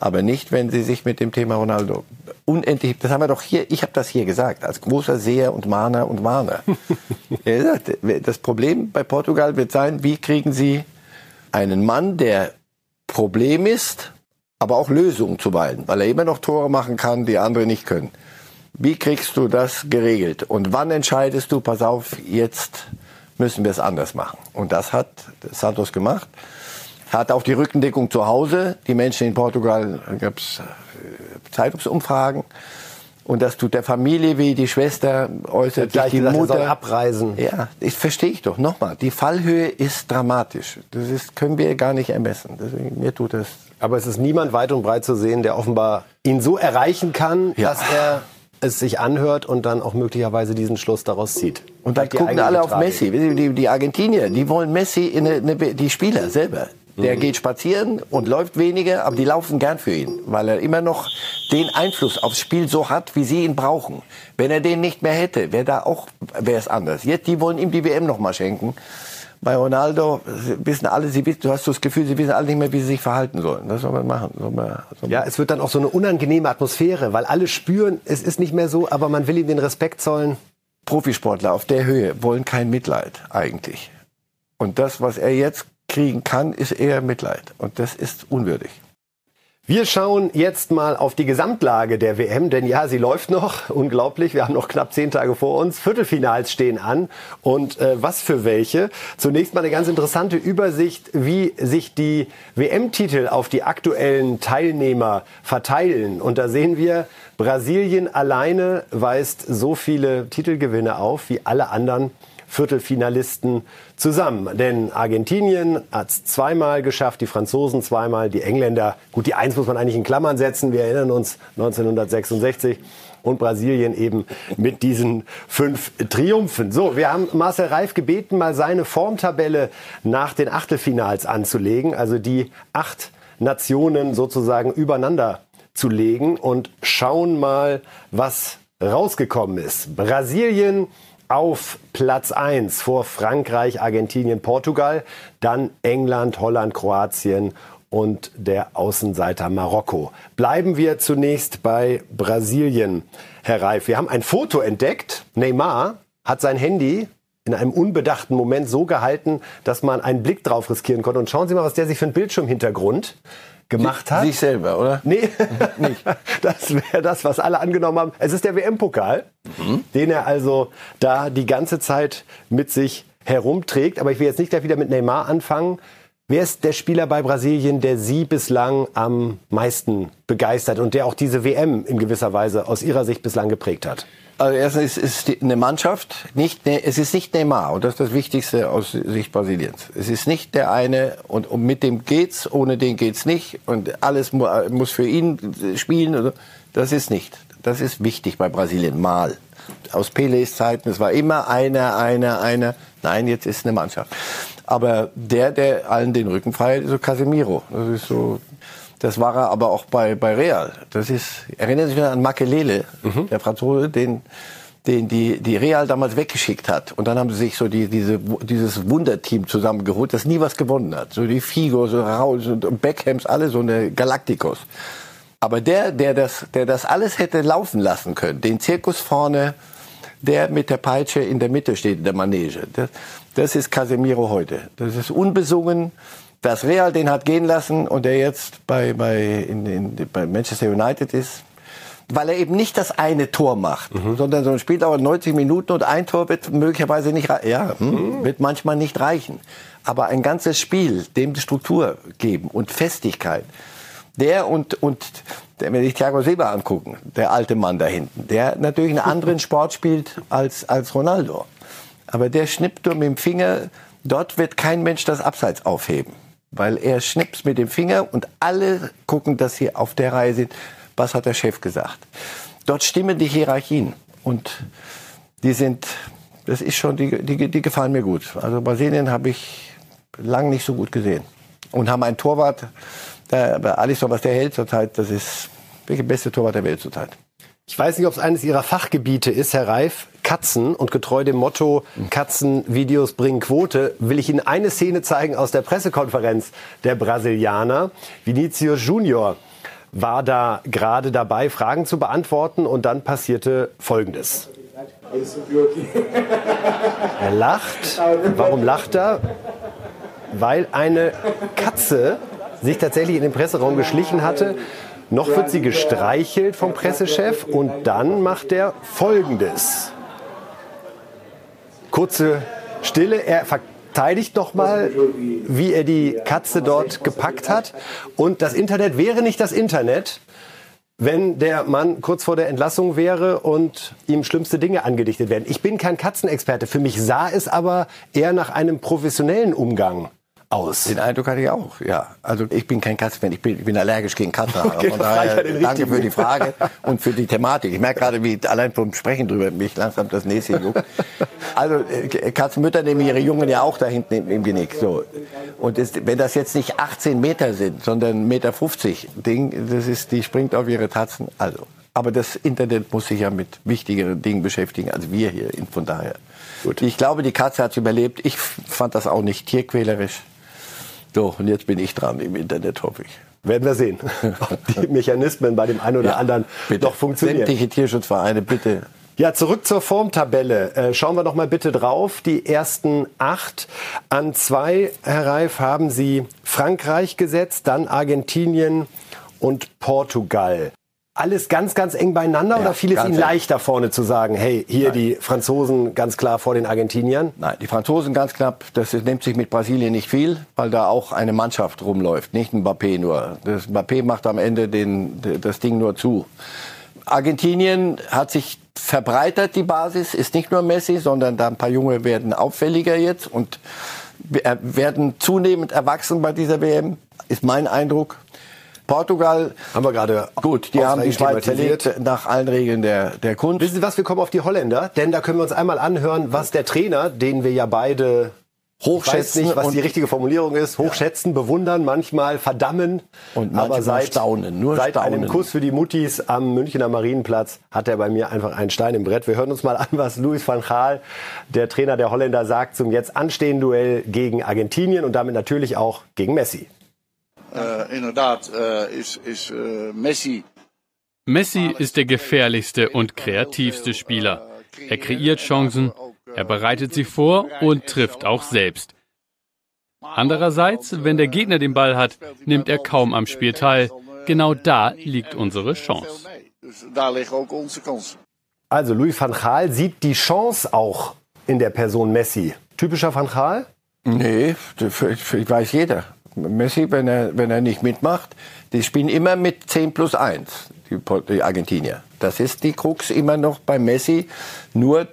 Aber nicht, wenn sie sich mit dem Thema Ronaldo unendlich, das haben wir doch hier, ich habe das hier gesagt, als großer Seher und Mahner und Warner. das Problem bei Portugal wird sein, wie kriegen sie einen Mann, der Problem ist, aber auch Lösungen zuweilen, weil er immer noch Tore machen kann, die andere nicht können. Wie kriegst du das geregelt? Und wann entscheidest du, pass auf, jetzt müssen wir es anders machen? Und das hat Santos gemacht. Hat auch die Rückendeckung zu Hause. Die Menschen in Portugal, gab es äh, Zeitungsumfragen. Und das tut der Familie weh, die Schwester äußert sich, die gesagt, Mutter. abreisen. Ja, das verstehe ich doch. Nochmal, die Fallhöhe ist dramatisch. Das ist, können wir gar nicht ermessen. Deswegen, mir tut das. Aber es ist niemand weit und breit zu sehen, der offenbar ihn so erreichen kann, ja. dass er es sich anhört und dann auch möglicherweise diesen Schluss daraus zieht. Und dann gucken alle auf Messi. Die, die, Argentinier, die wollen Messi, in eine, eine, die Spieler selber. Der mhm. geht spazieren und läuft weniger, aber die laufen gern für ihn, weil er immer noch den Einfluss aufs Spiel so hat, wie sie ihn brauchen. Wenn er den nicht mehr hätte, wäre da auch wäre es anders. Jetzt die wollen ihm die WM noch mal schenken. Bei Ronaldo wissen alle, sie wissen, du hast das Gefühl, sie wissen alle nicht mehr, wie sie sich verhalten sollen. Das soll man machen. Soll man, soll man ja, es wird dann auch so eine unangenehme Atmosphäre, weil alle spüren, es ist nicht mehr so, aber man will ihm den Respekt zollen. Profisportler auf der Höhe wollen kein Mitleid eigentlich. Und das, was er jetzt kriegen kann, ist eher Mitleid. Und das ist unwürdig. Wir schauen jetzt mal auf die Gesamtlage der WM, denn ja, sie läuft noch. Unglaublich, wir haben noch knapp zehn Tage vor uns. Viertelfinals stehen an und äh, was für welche. Zunächst mal eine ganz interessante Übersicht, wie sich die WM-Titel auf die aktuellen Teilnehmer verteilen. Und da sehen wir, Brasilien alleine weist so viele Titelgewinne auf wie alle anderen Viertelfinalisten zusammen. Denn Argentinien hat es zweimal geschafft, die Franzosen zweimal, die Engländer, gut, die Eins muss man eigentlich in Klammern setzen, wir erinnern uns 1966 und Brasilien eben mit diesen fünf Triumphen. So, wir haben Marcel Reif gebeten, mal seine Formtabelle nach den Achtelfinals anzulegen, also die acht Nationen sozusagen übereinander zu legen und schauen mal, was rausgekommen ist. Brasilien auf Platz 1 vor Frankreich, Argentinien, Portugal, dann England, Holland, Kroatien und der Außenseiter Marokko. Bleiben wir zunächst bei Brasilien, Herr Reif. Wir haben ein Foto entdeckt. Neymar hat sein Handy in einem unbedachten Moment so gehalten, dass man einen Blick drauf riskieren konnte. Und schauen Sie mal, was der sich für einen Bildschirmhintergrund gemacht hat. Sich selber, oder? Nee, nicht. Das wäre das, was alle angenommen haben. Es ist der WM-Pokal, mhm. den er also da die ganze Zeit mit sich herumträgt. Aber ich will jetzt nicht gleich wieder mit Neymar anfangen. Wer ist der Spieler bei Brasilien, der Sie bislang am meisten begeistert und der auch diese WM in gewisser Weise aus Ihrer Sicht bislang geprägt hat? Also erstens ist es eine Mannschaft, nicht, ne, es ist nicht Neymar und das ist das Wichtigste aus Sicht Brasiliens. Es ist nicht der eine und, und mit dem geht's, ohne den geht's nicht und alles mu muss für ihn spielen. Das ist nicht. Das ist wichtig bei Brasilien mal. Aus Pelés Zeiten, es war immer einer, einer, einer. Nein, jetzt ist eine Mannschaft. Aber der, der allen den Rücken frei ist, so Casemiro. Das ist so das war er aber auch bei, bei Real. Das ist, erinnern Sie sich an Makelele, mhm. der Franzose, den, den die, die Real damals weggeschickt hat. Und dann haben sie sich so die, diese, dieses Wunderteam zusammengeholt, das nie was gewonnen hat. So die Figo, so Raul und Beckhams, alle so eine Galacticos. Aber der, der das, der das alles hätte laufen lassen können, den Zirkus vorne, der mit der Peitsche in der Mitte steht, in der Manege, das, das ist Casemiro heute. Das ist unbesungen, dass Real den hat gehen lassen und der jetzt bei, bei, in, in, bei Manchester United ist, weil er eben nicht das eine Tor macht, mhm. sondern so ein Spiel dauert 90 Minuten und ein Tor wird möglicherweise nicht, ja, hm, mhm. wird manchmal nicht reichen. Aber ein ganzes Spiel, dem Struktur geben und Festigkeit. Der und, und der, wenn sich Thiago Silva angucken, der alte Mann da hinten, der natürlich einen anderen Sport spielt als, als Ronaldo. Aber der schnippt nur mit dem Finger, dort wird kein Mensch das Abseits aufheben weil er schnippst mit dem Finger und alle gucken, dass sie auf der Reihe sind. was hat der Chef gesagt. Dort stimmen die Hierarchien und die sind, das ist schon, die, die, die gefallen mir gut. Also Brasilien habe ich lang nicht so gut gesehen und haben einen Torwart, der Alisson, was der hält zurzeit, das ist der beste Torwart der Welt zurzeit. Ich weiß nicht, ob es eines Ihrer Fachgebiete ist, Herr Reif. Katzen und getreu dem Motto Katzenvideos bringen Quote, will ich Ihnen eine Szene zeigen aus der Pressekonferenz der Brasilianer. Vinicius Junior war da gerade dabei, Fragen zu beantworten und dann passierte Folgendes. Er lacht. Warum lacht er? Weil eine Katze sich tatsächlich in den Presseraum geschlichen hatte. Noch wird sie gestreichelt vom Pressechef und dann macht er Folgendes. Kurze Stille. Er verteidigt noch mal, wie er die Katze dort gepackt hat. Und das Internet wäre nicht das Internet, wenn der Mann kurz vor der Entlassung wäre und ihm schlimmste Dinge angedichtet werden. Ich bin kein Katzenexperte. Für mich sah es aber eher nach einem professionellen Umgang aus. Den Eindruck hatte ich auch, ja. Also ich bin kein Katzenfan, ich bin, ich bin allergisch gegen Katzenhaare. Okay, daher danke für die Frage und für die Thematik. Ich merke gerade, wie allein vom Sprechen drüber mich langsam das Näschen juckt. Also äh, Katzenmütter nehmen ihre Jungen ja auch da hinten im, im Genick. So. Und das, wenn das jetzt nicht 18 Meter sind, sondern 1,50 Meter 50 Ding, das ist, die springt auf ihre Tatzen. Also. Aber das Internet muss sich ja mit wichtigeren Dingen beschäftigen als wir hier. Von daher. Gut. Ich glaube, die Katze hat überlebt. Ich fand das auch nicht tierquälerisch. So, und jetzt bin ich dran im Internet, hoffe ich. Werden wir sehen, ob die Mechanismen bei dem einen oder ja, anderen bitte. doch funktionieren. Sämtliche Tierschutzvereine, bitte. Ja, zurück zur Formtabelle. Äh, schauen wir doch mal bitte drauf. Die ersten acht. An zwei, Herr Reif, haben Sie Frankreich gesetzt, dann Argentinien und Portugal alles ganz, ganz eng beieinander ja, oder fiel es Ihnen leichter vorne zu sagen, hey, hier Nein. die Franzosen ganz klar vor den Argentiniern? Nein, die Franzosen ganz knapp. Das nimmt sich mit Brasilien nicht viel, weil da auch eine Mannschaft rumläuft, nicht ein Mbappé nur. Das Mbappé macht am Ende den, das Ding nur zu. Argentinien hat sich verbreitert, die Basis, ist nicht nur Messi, sondern da ein paar Junge werden auffälliger jetzt und werden zunehmend erwachsen bei dieser WM, ist mein Eindruck. Portugal haben wir gerade gut, die haben die Schweiz zerlegt nach allen Regeln der, der Kunst. Wissen Sie was, wir kommen auf die Holländer, denn da können wir uns einmal anhören, was der Trainer, den wir ja beide hochschätzen, nicht, was die richtige Formulierung ist, hochschätzen, ja. bewundern, manchmal verdammen und aber seit, staunen, nur seit staunen. einem Kuss für die Muttis am Münchner Marienplatz hat er bei mir einfach einen Stein im Brett. Wir hören uns mal an, was Louis van Gaal, der Trainer der Holländer, sagt zum jetzt anstehenden Duell gegen Argentinien und damit natürlich auch gegen Messi. Äh, inderdaad äh, ist, ist äh, Messi. Messi ist der gefährlichste und kreativste Spieler. Er kreiert Chancen, er bereitet sie vor und trifft auch selbst. Andererseits, wenn der Gegner den Ball hat, nimmt er kaum am Spiel teil. Genau da liegt unsere Chance. Also Louis van Gaal sieht die Chance auch in der Person Messi. Typischer van Gaal? Nee, das weiß jeder. Messi, wenn er, wenn er nicht mitmacht, die spielen immer mit 10 plus 1, die, die Argentinier. Das ist die Krux immer noch bei Messi. Nur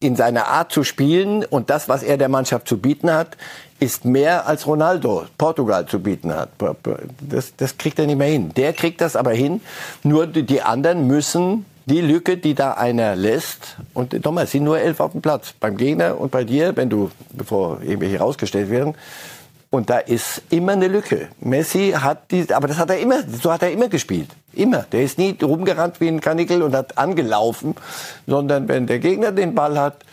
in seiner Art zu spielen und das, was er der Mannschaft zu bieten hat, ist mehr als Ronaldo Portugal zu bieten hat. Das, das kriegt er nicht mehr hin. Der kriegt das aber hin. Nur die anderen müssen die Lücke, die da einer lässt, und nochmal, es sind nur elf auf dem Platz. Beim Gegner und bei dir, wenn du, bevor irgendwelche rausgestellt werden, und da ist immer eine Lücke. Messi hat die, aber das hat er immer, so hat er immer gespielt. Immer. Der ist nie rumgerannt wie ein Kanickel und hat angelaufen, sondern wenn der Gegner den Ball hat,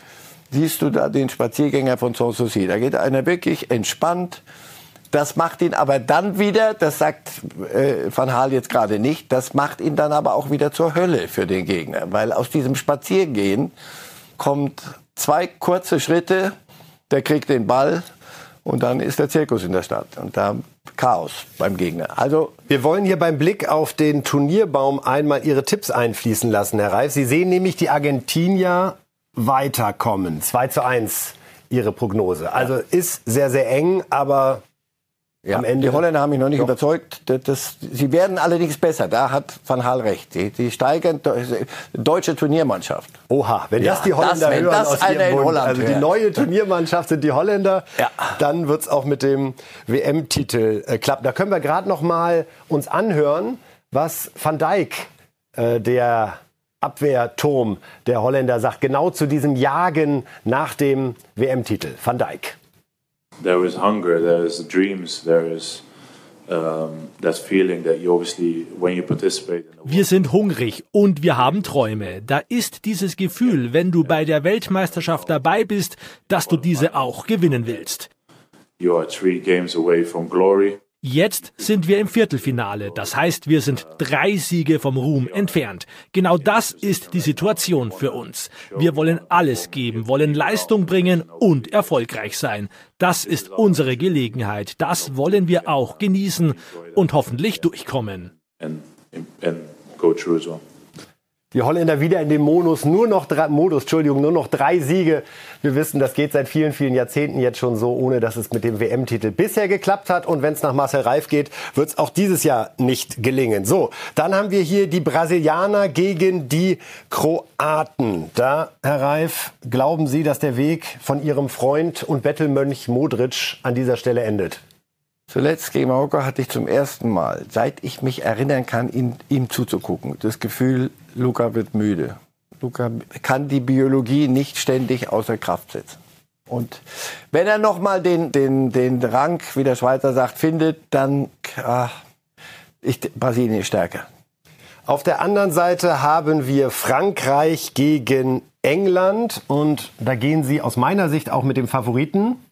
siehst du da den Spaziergänger von Sanssouci. Da geht einer wirklich entspannt. Das macht ihn aber dann wieder, das sagt äh, Van Hal jetzt gerade nicht, das macht ihn dann aber auch wieder zur Hölle für den Gegner. Weil aus diesem Spaziergehen kommt zwei kurze Schritte, der kriegt den Ball und dann ist der Zirkus in der Stadt und da Chaos beim Gegner. Also wir wollen hier beim Blick auf den Turnierbaum einmal Ihre Tipps einfließen lassen, Herr Reif. Sie sehen nämlich die Argentinier weiterkommen. 2 zu 1 Ihre Prognose. Also ist sehr, sehr eng, aber ja, Am Ende die Holländer haben mich noch nicht doch. überzeugt. Das, das, sie werden allerdings besser. Da hat Van Hal recht. Die, die steigern deutsche Turniermannschaft. Oha, wenn ja, das die Holländer das, hören das aus ihrem Mund, also die neue Turniermannschaft sind die Holländer, ja. dann wird's auch mit dem WM-Titel äh, klappen. Da können wir gerade noch mal uns anhören, was Van Dijk, äh, der Abwehrturm der Holländer, sagt, genau zu diesem Jagen nach dem WM-Titel. Van Dijk. There is hunger, there is dreams, there is wir sind hungrig und wir haben Träume. Da ist dieses Gefühl, wenn du bei der Weltmeisterschaft dabei bist, dass du diese auch gewinnen willst. You are three games away from glory. Jetzt sind wir im Viertelfinale, das heißt, wir sind drei Siege vom Ruhm entfernt. Genau das ist die Situation für uns. Wir wollen alles geben, wollen Leistung bringen und erfolgreich sein. Das ist unsere Gelegenheit, das wollen wir auch genießen und hoffentlich durchkommen. And, and go through as well. Die Holländer wieder in dem Modus, nur noch drei, Modus, Entschuldigung, nur noch drei Siege. Wir wissen, das geht seit vielen, vielen Jahrzehnten jetzt schon so, ohne dass es mit dem WM-Titel bisher geklappt hat. Und wenn es nach Marcel Reif geht, wird es auch dieses Jahr nicht gelingen. So, dann haben wir hier die Brasilianer gegen die Kroaten. Da, Herr Reif, glauben Sie, dass der Weg von Ihrem Freund und Bettelmönch Modric an dieser Stelle endet? Zuletzt gegen Marokko hatte ich zum ersten Mal, seit ich mich erinnern kann, ihm, ihm zuzugucken, das Gefühl, Luca wird müde. Luca kann die Biologie nicht ständig außer Kraft setzen. Und wenn er noch mal den, den, den Rang, wie der Schweizer sagt, findet, dann ach, ich, Brasilien ist stärker. Auf der anderen Seite haben wir Frankreich gegen England und da gehen Sie aus meiner Sicht auch mit dem Favoriten.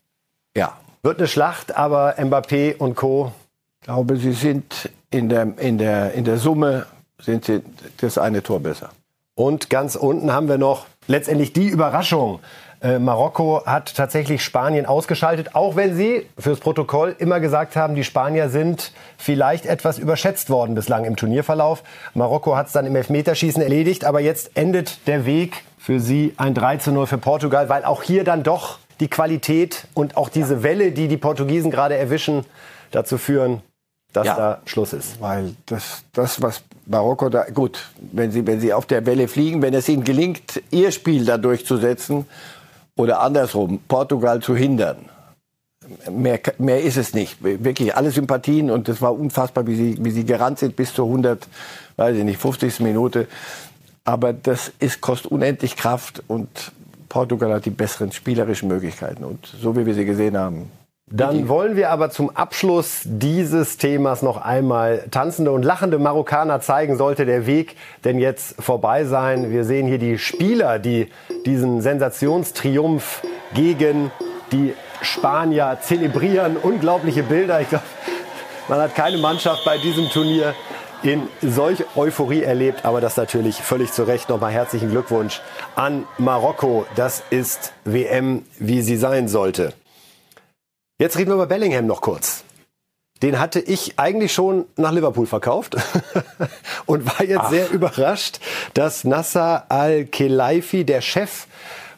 Ja. Wird eine Schlacht, aber Mbappé und Co. Ich glaube, sie sind in der, in der, in der Summe sind sie das eine Tor besser. Und ganz unten haben wir noch letztendlich die Überraschung. Äh, Marokko hat tatsächlich Spanien ausgeschaltet, auch wenn sie fürs Protokoll immer gesagt haben, die Spanier sind vielleicht etwas überschätzt worden bislang im Turnierverlauf. Marokko hat es dann im Elfmeterschießen erledigt, aber jetzt endet der Weg für sie ein 3 zu 0 für Portugal, weil auch hier dann doch die Qualität und auch diese Welle, die die Portugiesen gerade erwischen, dazu führen, dass ja, da Schluss ist. Weil das, das, was Marokko da, gut, wenn sie, wenn sie auf der Welle fliegen, wenn es ihnen gelingt, ihr Spiel da durchzusetzen oder andersrum, Portugal zu hindern, mehr, mehr ist es nicht. Wirklich alle Sympathien und das war unfassbar, wie sie, wie sie gerannt sind bis zur 100, weiß ich nicht, 50. Minute. Aber das ist, kostet unendlich Kraft und Portugal hat die besseren spielerischen Möglichkeiten. Und so wie wir sie gesehen haben, dann wollen wir aber zum Abschluss dieses Themas noch einmal tanzende und lachende Marokkaner zeigen, sollte der Weg denn jetzt vorbei sein. Wir sehen hier die Spieler, die diesen Sensationstriumph gegen die Spanier zelebrieren. Unglaubliche Bilder. Ich glaube, man hat keine Mannschaft bei diesem Turnier in solch Euphorie erlebt, aber das natürlich völlig zu Recht. Nochmal herzlichen Glückwunsch an Marokko. Das ist WM, wie sie sein sollte. Jetzt reden wir über Bellingham noch kurz. Den hatte ich eigentlich schon nach Liverpool verkauft und war jetzt Ach. sehr überrascht, dass Nasser Al-Khelaifi, der Chef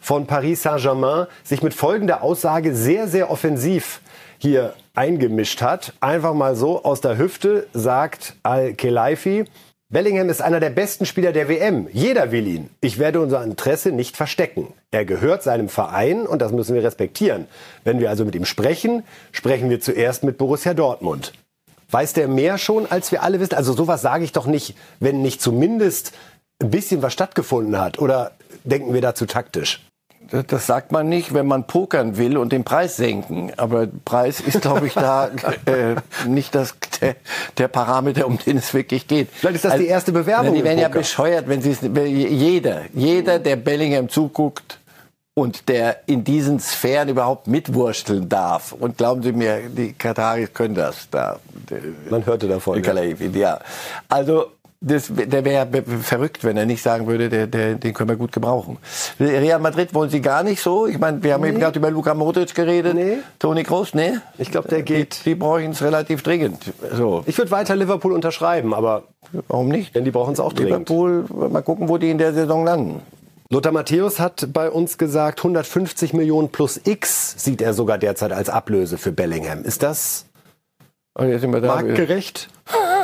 von Paris Saint-Germain, sich mit folgender Aussage sehr, sehr offensiv hier eingemischt hat. Einfach mal so aus der Hüfte sagt Al-Khelaifi, Bellingham ist einer der besten Spieler der WM. Jeder will ihn. Ich werde unser Interesse nicht verstecken. Er gehört seinem Verein und das müssen wir respektieren. Wenn wir also mit ihm sprechen, sprechen wir zuerst mit Borussia Dortmund. Weiß der mehr schon, als wir alle wissen? Also sowas sage ich doch nicht, wenn nicht zumindest ein bisschen was stattgefunden hat. Oder denken wir dazu taktisch? Das sagt man nicht, wenn man pokern will und den Preis senken. Aber Preis ist, glaube ich, da äh, nicht das, der, der, Parameter, um den es wirklich geht. Vielleicht ist das also, die erste Bewerbung. Die werden ja bescheuert, wenn sie es. Jeder, jeder, der Bellingham zuguckt und der in diesen Sphären überhaupt mitwursteln darf. Und glauben Sie mir, die Kataris können das. Da, Man hörte davon. Ja. ja. Also das, der wäre verrückt, wenn er nicht sagen würde, der, der, den können wir gut gebrauchen. Real Madrid wollen Sie gar nicht so? Ich meine, wir haben nee. eben gerade über Luka Modric geredet. Nee. Toni Kroos, ne? Ich glaube, der geht. Die, die brauchen es relativ dringend. So. Ich würde weiter Liverpool unterschreiben, aber warum nicht? Denn die brauchen es auch dringend. Liverpool, mal gucken, wo die in der Saison landen. Lothar Matthäus hat bei uns gesagt, 150 Millionen plus X sieht er sogar derzeit als Ablöse für Bellingham. Ist das marktgerecht?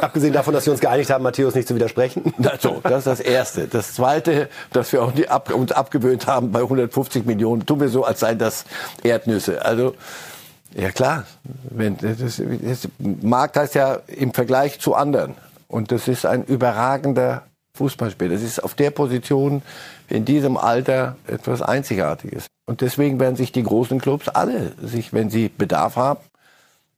Abgesehen davon, dass wir uns geeinigt haben, Matthäus nicht zu widersprechen. So, das ist das Erste. Das Zweite, dass wir auch ab, uns abgewöhnt haben, bei 150 Millionen tun wir so, als seien das Erdnüsse. Also, ja klar, wenn, das, das, Markt heißt ja im Vergleich zu anderen. Und das ist ein überragender Fußballspieler. Das ist auf der Position in diesem Alter etwas Einzigartiges. Und deswegen werden sich die großen Clubs alle, sich, wenn sie Bedarf haben,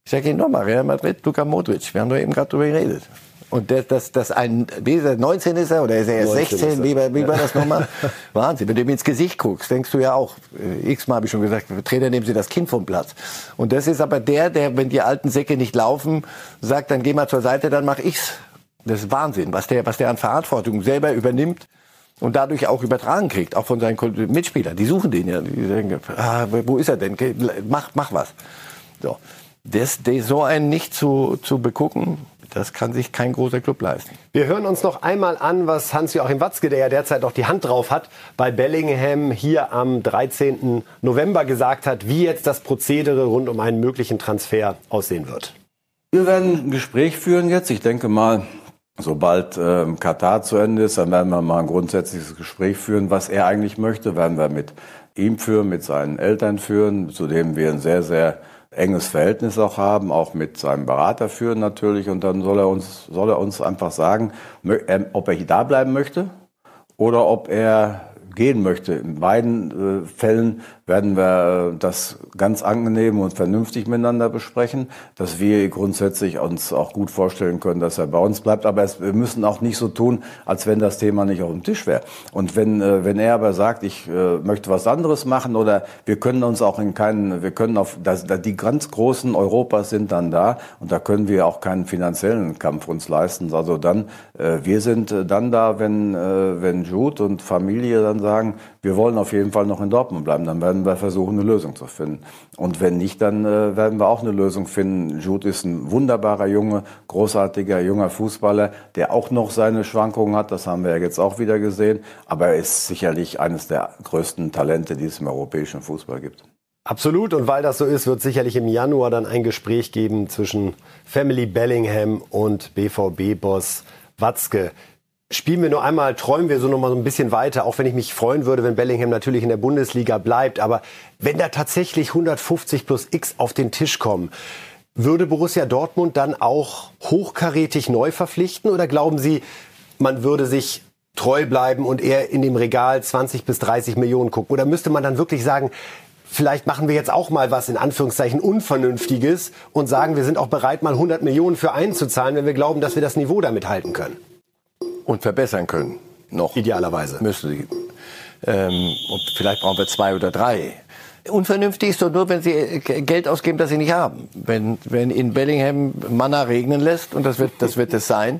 ich sage Ihnen nochmal, Real Madrid, Luka Modric, wir haben doch eben gerade darüber geredet. Und das, das, das ein, wie ist er, 19 ist er oder ist er erst 16? Wie, wie war das nochmal? Wahnsinn. Wenn du ihm ins Gesicht guckst, denkst du ja auch, äh, x-mal habe ich schon gesagt, Trainer nehmen Sie das Kind vom Platz. Und das ist aber der, der, wenn die alten Säcke nicht laufen, sagt, dann geh mal zur Seite, dann mach ich's. Das ist Wahnsinn, was der, was der an Verantwortung selber übernimmt und dadurch auch übertragen kriegt, auch von seinen Mitspielern. Die suchen den ja. Die denken, ah, wo ist er denn? Mach, mach was. So. Das, das, so einen nicht zu, zu begucken, das kann sich kein großer Club leisten. Wir hören uns noch einmal an, was Hans-Joachim Watzke, der ja derzeit noch die Hand drauf hat, bei Bellingham hier am 13. November gesagt hat, wie jetzt das Prozedere rund um einen möglichen Transfer aussehen wird. Wir werden ein Gespräch führen jetzt. Ich denke mal, sobald äh, Katar zu Ende ist, dann werden wir mal ein grundsätzliches Gespräch führen, was er eigentlich möchte. Werden wir mit ihm führen, mit seinen Eltern führen, zu dem wir ein sehr, sehr enges Verhältnis auch haben, auch mit seinem Berater führen natürlich. Und dann soll er uns, soll er uns einfach sagen, ob er hier da bleiben möchte oder ob er gehen möchte. In beiden äh, Fällen werden wir das ganz angenehm und vernünftig miteinander besprechen, dass wir grundsätzlich uns auch gut vorstellen können, dass er bei uns bleibt. Aber es, wir müssen auch nicht so tun, als wenn das Thema nicht auf dem Tisch wäre. Und wenn, äh, wenn er aber sagt, ich äh, möchte was anderes machen oder wir können uns auch in keinen, wir können auf, das, die ganz großen Europas sind dann da und da können wir auch keinen finanziellen Kampf uns leisten. Also dann, äh, wir sind äh, dann da, wenn, äh, wenn Jude und Familie dann sagen, wir wollen auf jeden Fall noch in Dortmund bleiben, dann werden wir versuchen, eine Lösung zu finden. Und wenn nicht, dann äh, werden wir auch eine Lösung finden. Jude ist ein wunderbarer Junge, großartiger junger Fußballer, der auch noch seine Schwankungen hat. Das haben wir ja jetzt auch wieder gesehen. Aber er ist sicherlich eines der größten Talente, die es im europäischen Fußball gibt. Absolut. Und weil das so ist, wird sicherlich im Januar dann ein Gespräch geben zwischen Family Bellingham und BVB-Boss Watzke. Spielen wir nur einmal, träumen wir so noch mal so ein bisschen weiter, auch wenn ich mich freuen würde, wenn Bellingham natürlich in der Bundesliga bleibt. Aber wenn da tatsächlich 150 plus X auf den Tisch kommen, würde Borussia Dortmund dann auch hochkarätig neu verpflichten? Oder glauben Sie, man würde sich treu bleiben und eher in dem Regal 20 bis 30 Millionen gucken? Oder müsste man dann wirklich sagen, vielleicht machen wir jetzt auch mal was in Anführungszeichen Unvernünftiges und sagen, wir sind auch bereit, mal 100 Millionen für einzuzahlen, wenn wir glauben, dass wir das Niveau damit halten können? Und verbessern können. Noch. Idealerweise. Müssen sie. Ähm, und vielleicht brauchen wir zwei oder drei. Unvernünftig ist doch nur, wenn sie äh, Geld ausgeben, das sie nicht haben. Wenn, wenn in Bellingham Manna regnen lässt, und das wird, das wird es sein,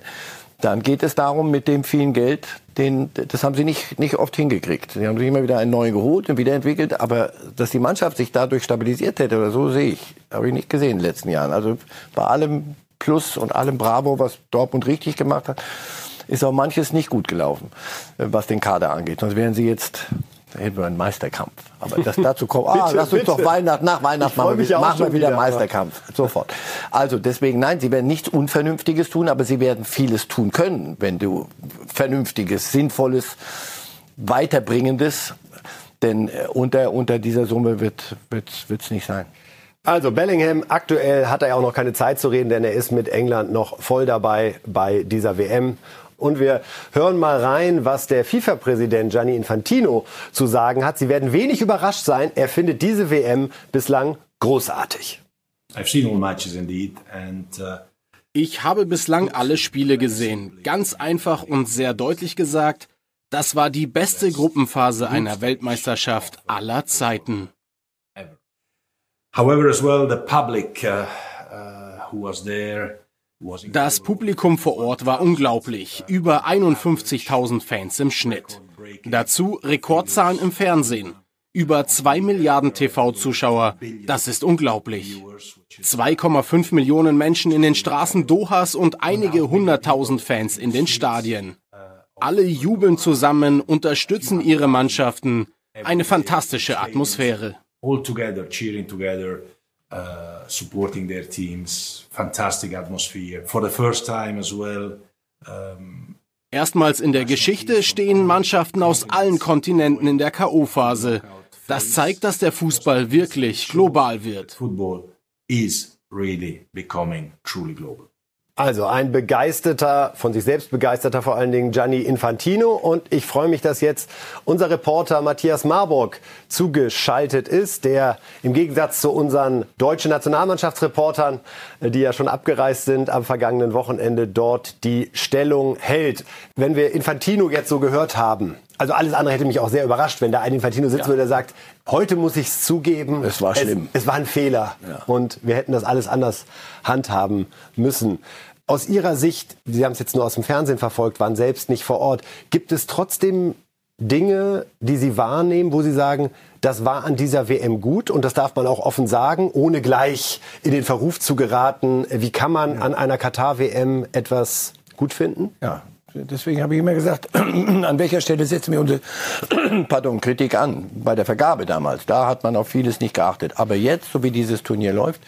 dann geht es darum, mit dem vielen Geld, den, das haben sie nicht, nicht oft hingekriegt. Sie haben sich immer wieder einen neuen geholt und wiederentwickelt, aber dass die Mannschaft sich dadurch stabilisiert hätte oder so, sehe ich. Habe ich nicht gesehen in den letzten Jahren. Also bei allem Plus und allem Bravo, was Dortmund richtig gemacht hat, ist auch manches nicht gut gelaufen, äh, was den Kader angeht. Sonst wären sie jetzt da hätten wir einen Meisterkampf. Aber das dazu kommt, ah, bitte, lass uns bitte. doch Weihnachten, nach Weihnachten machen wir, machen wir wieder, wieder Meisterkampf. Sofort. Also deswegen, nein, sie werden nichts Unvernünftiges tun, aber sie werden vieles tun können, wenn du Vernünftiges, Sinnvolles, Weiterbringendes, denn äh, unter, unter dieser Summe wird es nicht sein. Also Bellingham, aktuell hat er ja auch noch keine Zeit zu reden, denn er ist mit England noch voll dabei bei dieser WM. Und wir hören mal rein, was der FIFA-Präsident Gianni Infantino zu sagen hat. Sie werden wenig überrascht sein. Er findet diese WM bislang großartig. Uh, ich habe bislang alle Spiele gesehen. Ganz einfach und sehr deutlich gesagt, das war die beste Gruppenphase einer Weltmeisterschaft aller Zeiten. However, as well, the public uh, uh, who was there das Publikum vor Ort war unglaublich. Über 51.000 Fans im Schnitt. Dazu Rekordzahlen im Fernsehen. Über 2 Milliarden TV-Zuschauer. Das ist unglaublich. 2,5 Millionen Menschen in den Straßen Dohas und einige hunderttausend Fans in den Stadien. Alle jubeln zusammen, unterstützen ihre Mannschaften. Eine fantastische Atmosphäre. All together, cheering together. Uh, supporting their teams. Fantastic atmosphere. For the first time as well. Um, Erstmals in der Geschichte stehen Mannschaften aus allen Kontinenten in der KO-Phase. Das zeigt, dass der Fußball wirklich global wird. Football is really becoming truly global. Also ein begeisterter, von sich selbst begeisterter vor allen Dingen Gianni Infantino. Und ich freue mich, dass jetzt unser Reporter Matthias Marburg zugeschaltet ist, der im Gegensatz zu unseren deutschen Nationalmannschaftsreportern, äh, die ja schon abgereist sind, am vergangenen Wochenende dort die Stellung hält. Wenn wir Infantino jetzt so gehört haben, also alles andere hätte mich auch sehr überrascht, wenn da ein Infantino sitzen ja. würde, der sagt, heute muss ich es zugeben. Es war schlimm. Es, es war ein Fehler. Ja. Und wir hätten das alles anders handhaben müssen. Aus Ihrer Sicht, Sie haben es jetzt nur aus dem Fernsehen verfolgt, waren selbst nicht vor Ort, gibt es trotzdem Dinge, die Sie wahrnehmen, wo Sie sagen, das war an dieser WM gut und das darf man auch offen sagen, ohne gleich in den Verruf zu geraten. Wie kann man an einer Katar-WM etwas gut finden? Ja, Deswegen habe ich immer gesagt, an welcher Stelle setzen wir unsere Pardon, Kritik an? Bei der Vergabe damals. Da hat man auf vieles nicht geachtet. Aber jetzt, so wie dieses Turnier läuft,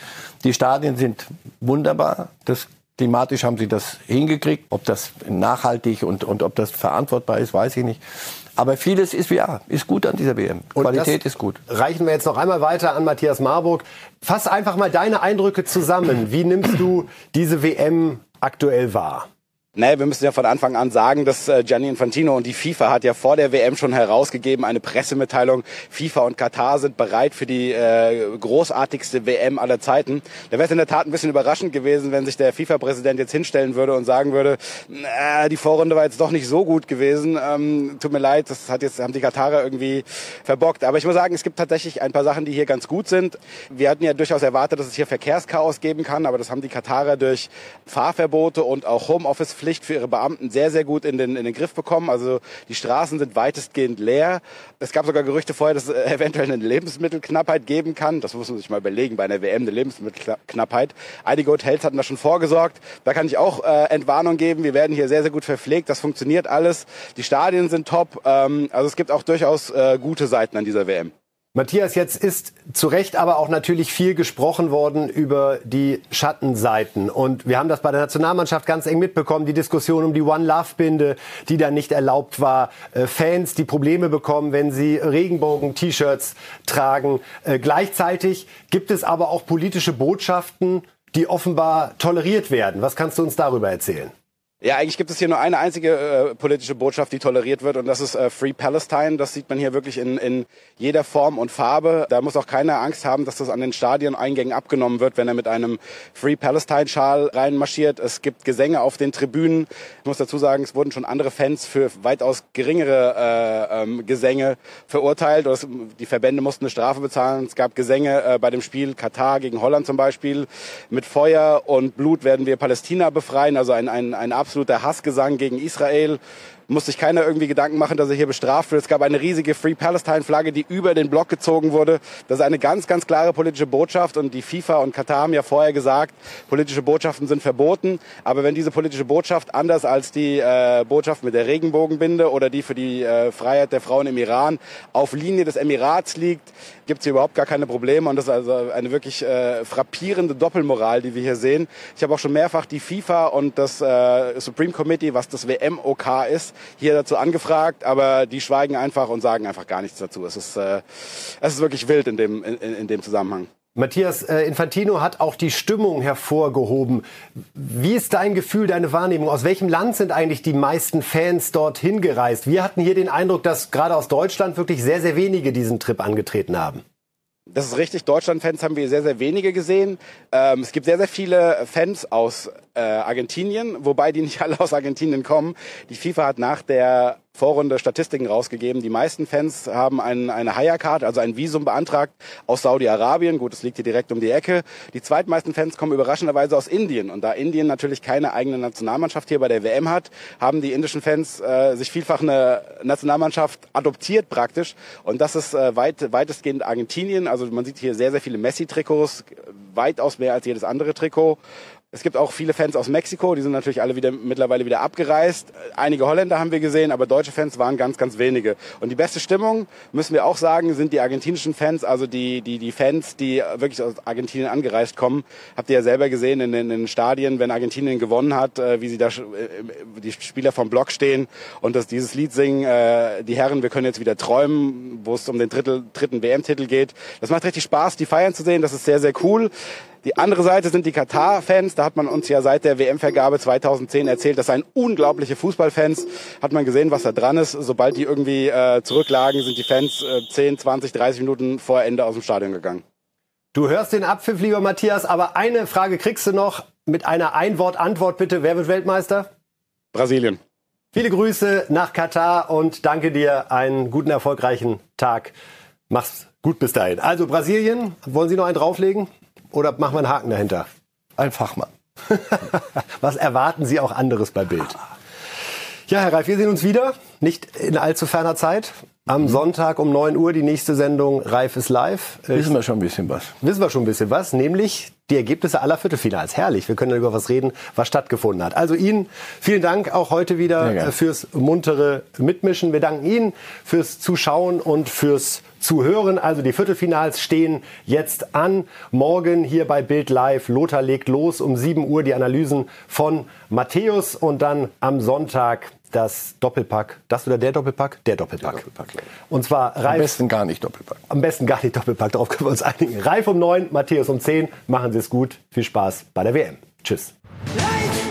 die Stadien sind wunderbar. Das Klimatisch haben sie das hingekriegt. Ob das nachhaltig und, und ob das verantwortbar ist, weiß ich nicht. Aber vieles ist ja, ist gut an dieser WM. Und Qualität ist gut. Reichen wir jetzt noch einmal weiter an Matthias Marburg. Fass einfach mal deine Eindrücke zusammen. Wie nimmst du diese WM aktuell wahr? Nee, wir müssen ja von Anfang an sagen, dass äh, Gianni Infantino und die FIFA hat ja vor der WM schon herausgegeben, eine Pressemitteilung, FIFA und Katar sind bereit für die äh, großartigste WM aller Zeiten. Da wäre es in der Tat ein bisschen überraschend gewesen, wenn sich der FIFA-Präsident jetzt hinstellen würde und sagen würde, äh, die Vorrunde war jetzt doch nicht so gut gewesen, ähm, tut mir leid, das hat jetzt, haben die Katarer irgendwie verbockt. Aber ich muss sagen, es gibt tatsächlich ein paar Sachen, die hier ganz gut sind. Wir hatten ja durchaus erwartet, dass es hier Verkehrschaos geben kann, aber das haben die Katarer durch Fahrverbote und auch Homeoffice Pflicht für ihre Beamten sehr, sehr gut in den, in den Griff bekommen. Also die Straßen sind weitestgehend leer. Es gab sogar Gerüchte vorher, dass es eventuell eine Lebensmittelknappheit geben kann. Das muss man sich mal überlegen bei einer WM, eine Lebensmittelknappheit. Einige Hotels hatten da schon vorgesorgt. Da kann ich auch äh, Entwarnung geben. Wir werden hier sehr, sehr gut verpflegt. Das funktioniert alles. Die Stadien sind top. Ähm, also es gibt auch durchaus äh, gute Seiten an dieser WM. Matthias, jetzt ist zu Recht aber auch natürlich viel gesprochen worden über die Schattenseiten. Und wir haben das bei der Nationalmannschaft ganz eng mitbekommen, die Diskussion um die One-Love-Binde, die dann nicht erlaubt war. Äh, Fans, die Probleme bekommen, wenn sie Regenbogen-T-Shirts tragen. Äh, gleichzeitig gibt es aber auch politische Botschaften, die offenbar toleriert werden. Was kannst du uns darüber erzählen? Ja, eigentlich gibt es hier nur eine einzige äh, politische Botschaft, die toleriert wird, und das ist äh, Free Palestine. Das sieht man hier wirklich in, in jeder Form und Farbe. Da muss auch keiner Angst haben, dass das an den Stadioneingängen abgenommen wird, wenn er mit einem Free Palestine-Schal reinmarschiert. Es gibt Gesänge auf den Tribünen. Ich muss dazu sagen, es wurden schon andere Fans für weitaus geringere äh, ähm, Gesänge verurteilt. Das, die Verbände mussten eine Strafe bezahlen. Es gab Gesänge äh, bei dem Spiel Katar gegen Holland zum Beispiel. Mit Feuer und Blut werden wir Palästina befreien. Also ein, ein, ein absoluter Hassgesang gegen Israel muss sich keiner irgendwie Gedanken machen, dass er hier bestraft wird. Es gab eine riesige Free Palestine Flagge, die über den Block gezogen wurde. Das ist eine ganz, ganz klare politische Botschaft und die FIFA und Katar haben ja vorher gesagt, politische Botschaften sind verboten. Aber wenn diese politische Botschaft anders als die äh, Botschaft mit der Regenbogenbinde oder die für die äh, Freiheit der Frauen im Iran auf Linie des Emirats liegt, gibt es hier überhaupt gar keine Probleme und das ist also eine wirklich äh, frappierende Doppelmoral, die wir hier sehen. Ich habe auch schon mehrfach die FIFA und das äh, Supreme Committee, was das WMOK ist, hier dazu angefragt, aber die schweigen einfach und sagen einfach gar nichts dazu. Es ist, äh, es ist wirklich wild in dem, in, in dem Zusammenhang. Matthias, äh, Infantino hat auch die Stimmung hervorgehoben. Wie ist dein Gefühl, deine Wahrnehmung? Aus welchem Land sind eigentlich die meisten Fans dorthin gereist? Wir hatten hier den Eindruck, dass gerade aus Deutschland wirklich sehr, sehr wenige diesen Trip angetreten haben. Das ist richtig. Deutschland-Fans haben wir sehr, sehr wenige gesehen. Ähm, es gibt sehr, sehr viele Fans aus äh, Argentinien, wobei die nicht alle aus Argentinien kommen. Die FIFA hat nach der Vorrunde Statistiken rausgegeben. Die meisten Fans haben ein, eine Hire-Card, also ein Visum beantragt aus Saudi-Arabien. Gut, das liegt hier direkt um die Ecke. Die zweitmeisten Fans kommen überraschenderweise aus Indien. Und da Indien natürlich keine eigene Nationalmannschaft hier bei der WM hat, haben die indischen Fans äh, sich vielfach eine Nationalmannschaft adoptiert praktisch. Und das ist äh, weit, weitestgehend Argentinien. Also man sieht hier sehr, sehr viele Messi-Trikots, weitaus mehr als jedes andere Trikot. Es gibt auch viele Fans aus Mexiko, die sind natürlich alle wieder mittlerweile wieder abgereist. Einige Holländer haben wir gesehen, aber deutsche Fans waren ganz, ganz wenige. Und die beste Stimmung, müssen wir auch sagen, sind die argentinischen Fans, also die, die, die Fans, die wirklich aus Argentinien angereist kommen. Habt ihr ja selber gesehen in den, in den Stadien, wenn Argentinien gewonnen hat, äh, wie sie da äh, die Spieler vom Block stehen und dass dieses Lied singen, äh, die Herren, wir können jetzt wieder träumen, wo es um den Drittel, dritten WM-Titel geht. Das macht richtig Spaß, die feiern zu sehen, das ist sehr, sehr cool. Die andere Seite sind die Katar-Fans. Da hat man uns ja seit der WM-Vergabe 2010 erzählt, das seien unglaubliche Fußballfans. Hat man gesehen, was da dran ist. Sobald die irgendwie äh, zurücklagen, sind die Fans äh, 10, 20, 30 Minuten vor Ende aus dem Stadion gegangen. Du hörst den Abpfiff, lieber Matthias, aber eine Frage kriegst du noch mit einer Einwort-Antwort bitte. Wer wird Weltmeister? Brasilien. Viele Grüße nach Katar und danke dir. Einen guten, erfolgreichen Tag. Mach's gut bis dahin. Also Brasilien, wollen Sie noch einen drauflegen? Oder machen wir einen Haken dahinter? Einfach mal. Was erwarten Sie auch anderes bei Bild? Ja, Herr Reif, wir sehen uns wieder. Nicht in allzu ferner Zeit. Am Sonntag um 9 Uhr die nächste Sendung Reif ist live. Wissen wir schon ein bisschen was. Wissen wir schon ein bisschen was, nämlich die Ergebnisse aller Viertelfinals. Herrlich, wir können über was reden, was stattgefunden hat. Also Ihnen vielen Dank auch heute wieder fürs muntere Mitmischen. Wir danken Ihnen fürs Zuschauen und fürs Zuhören. Also die Viertelfinals stehen jetzt an. Morgen hier bei Bild Live. Lothar legt los um 7 Uhr die Analysen von Matthäus und dann am Sonntag das Doppelpack. Das oder der Doppelpack? Der Doppelpack. Der Doppelpack. Und zwar Reif. Am besten gar nicht Doppelpack. Am besten gar nicht Doppelpack. Darauf können wir uns einigen. Reif um 9, Matthäus um 10. Machen Sie es gut. Viel Spaß bei der WM. Tschüss. Life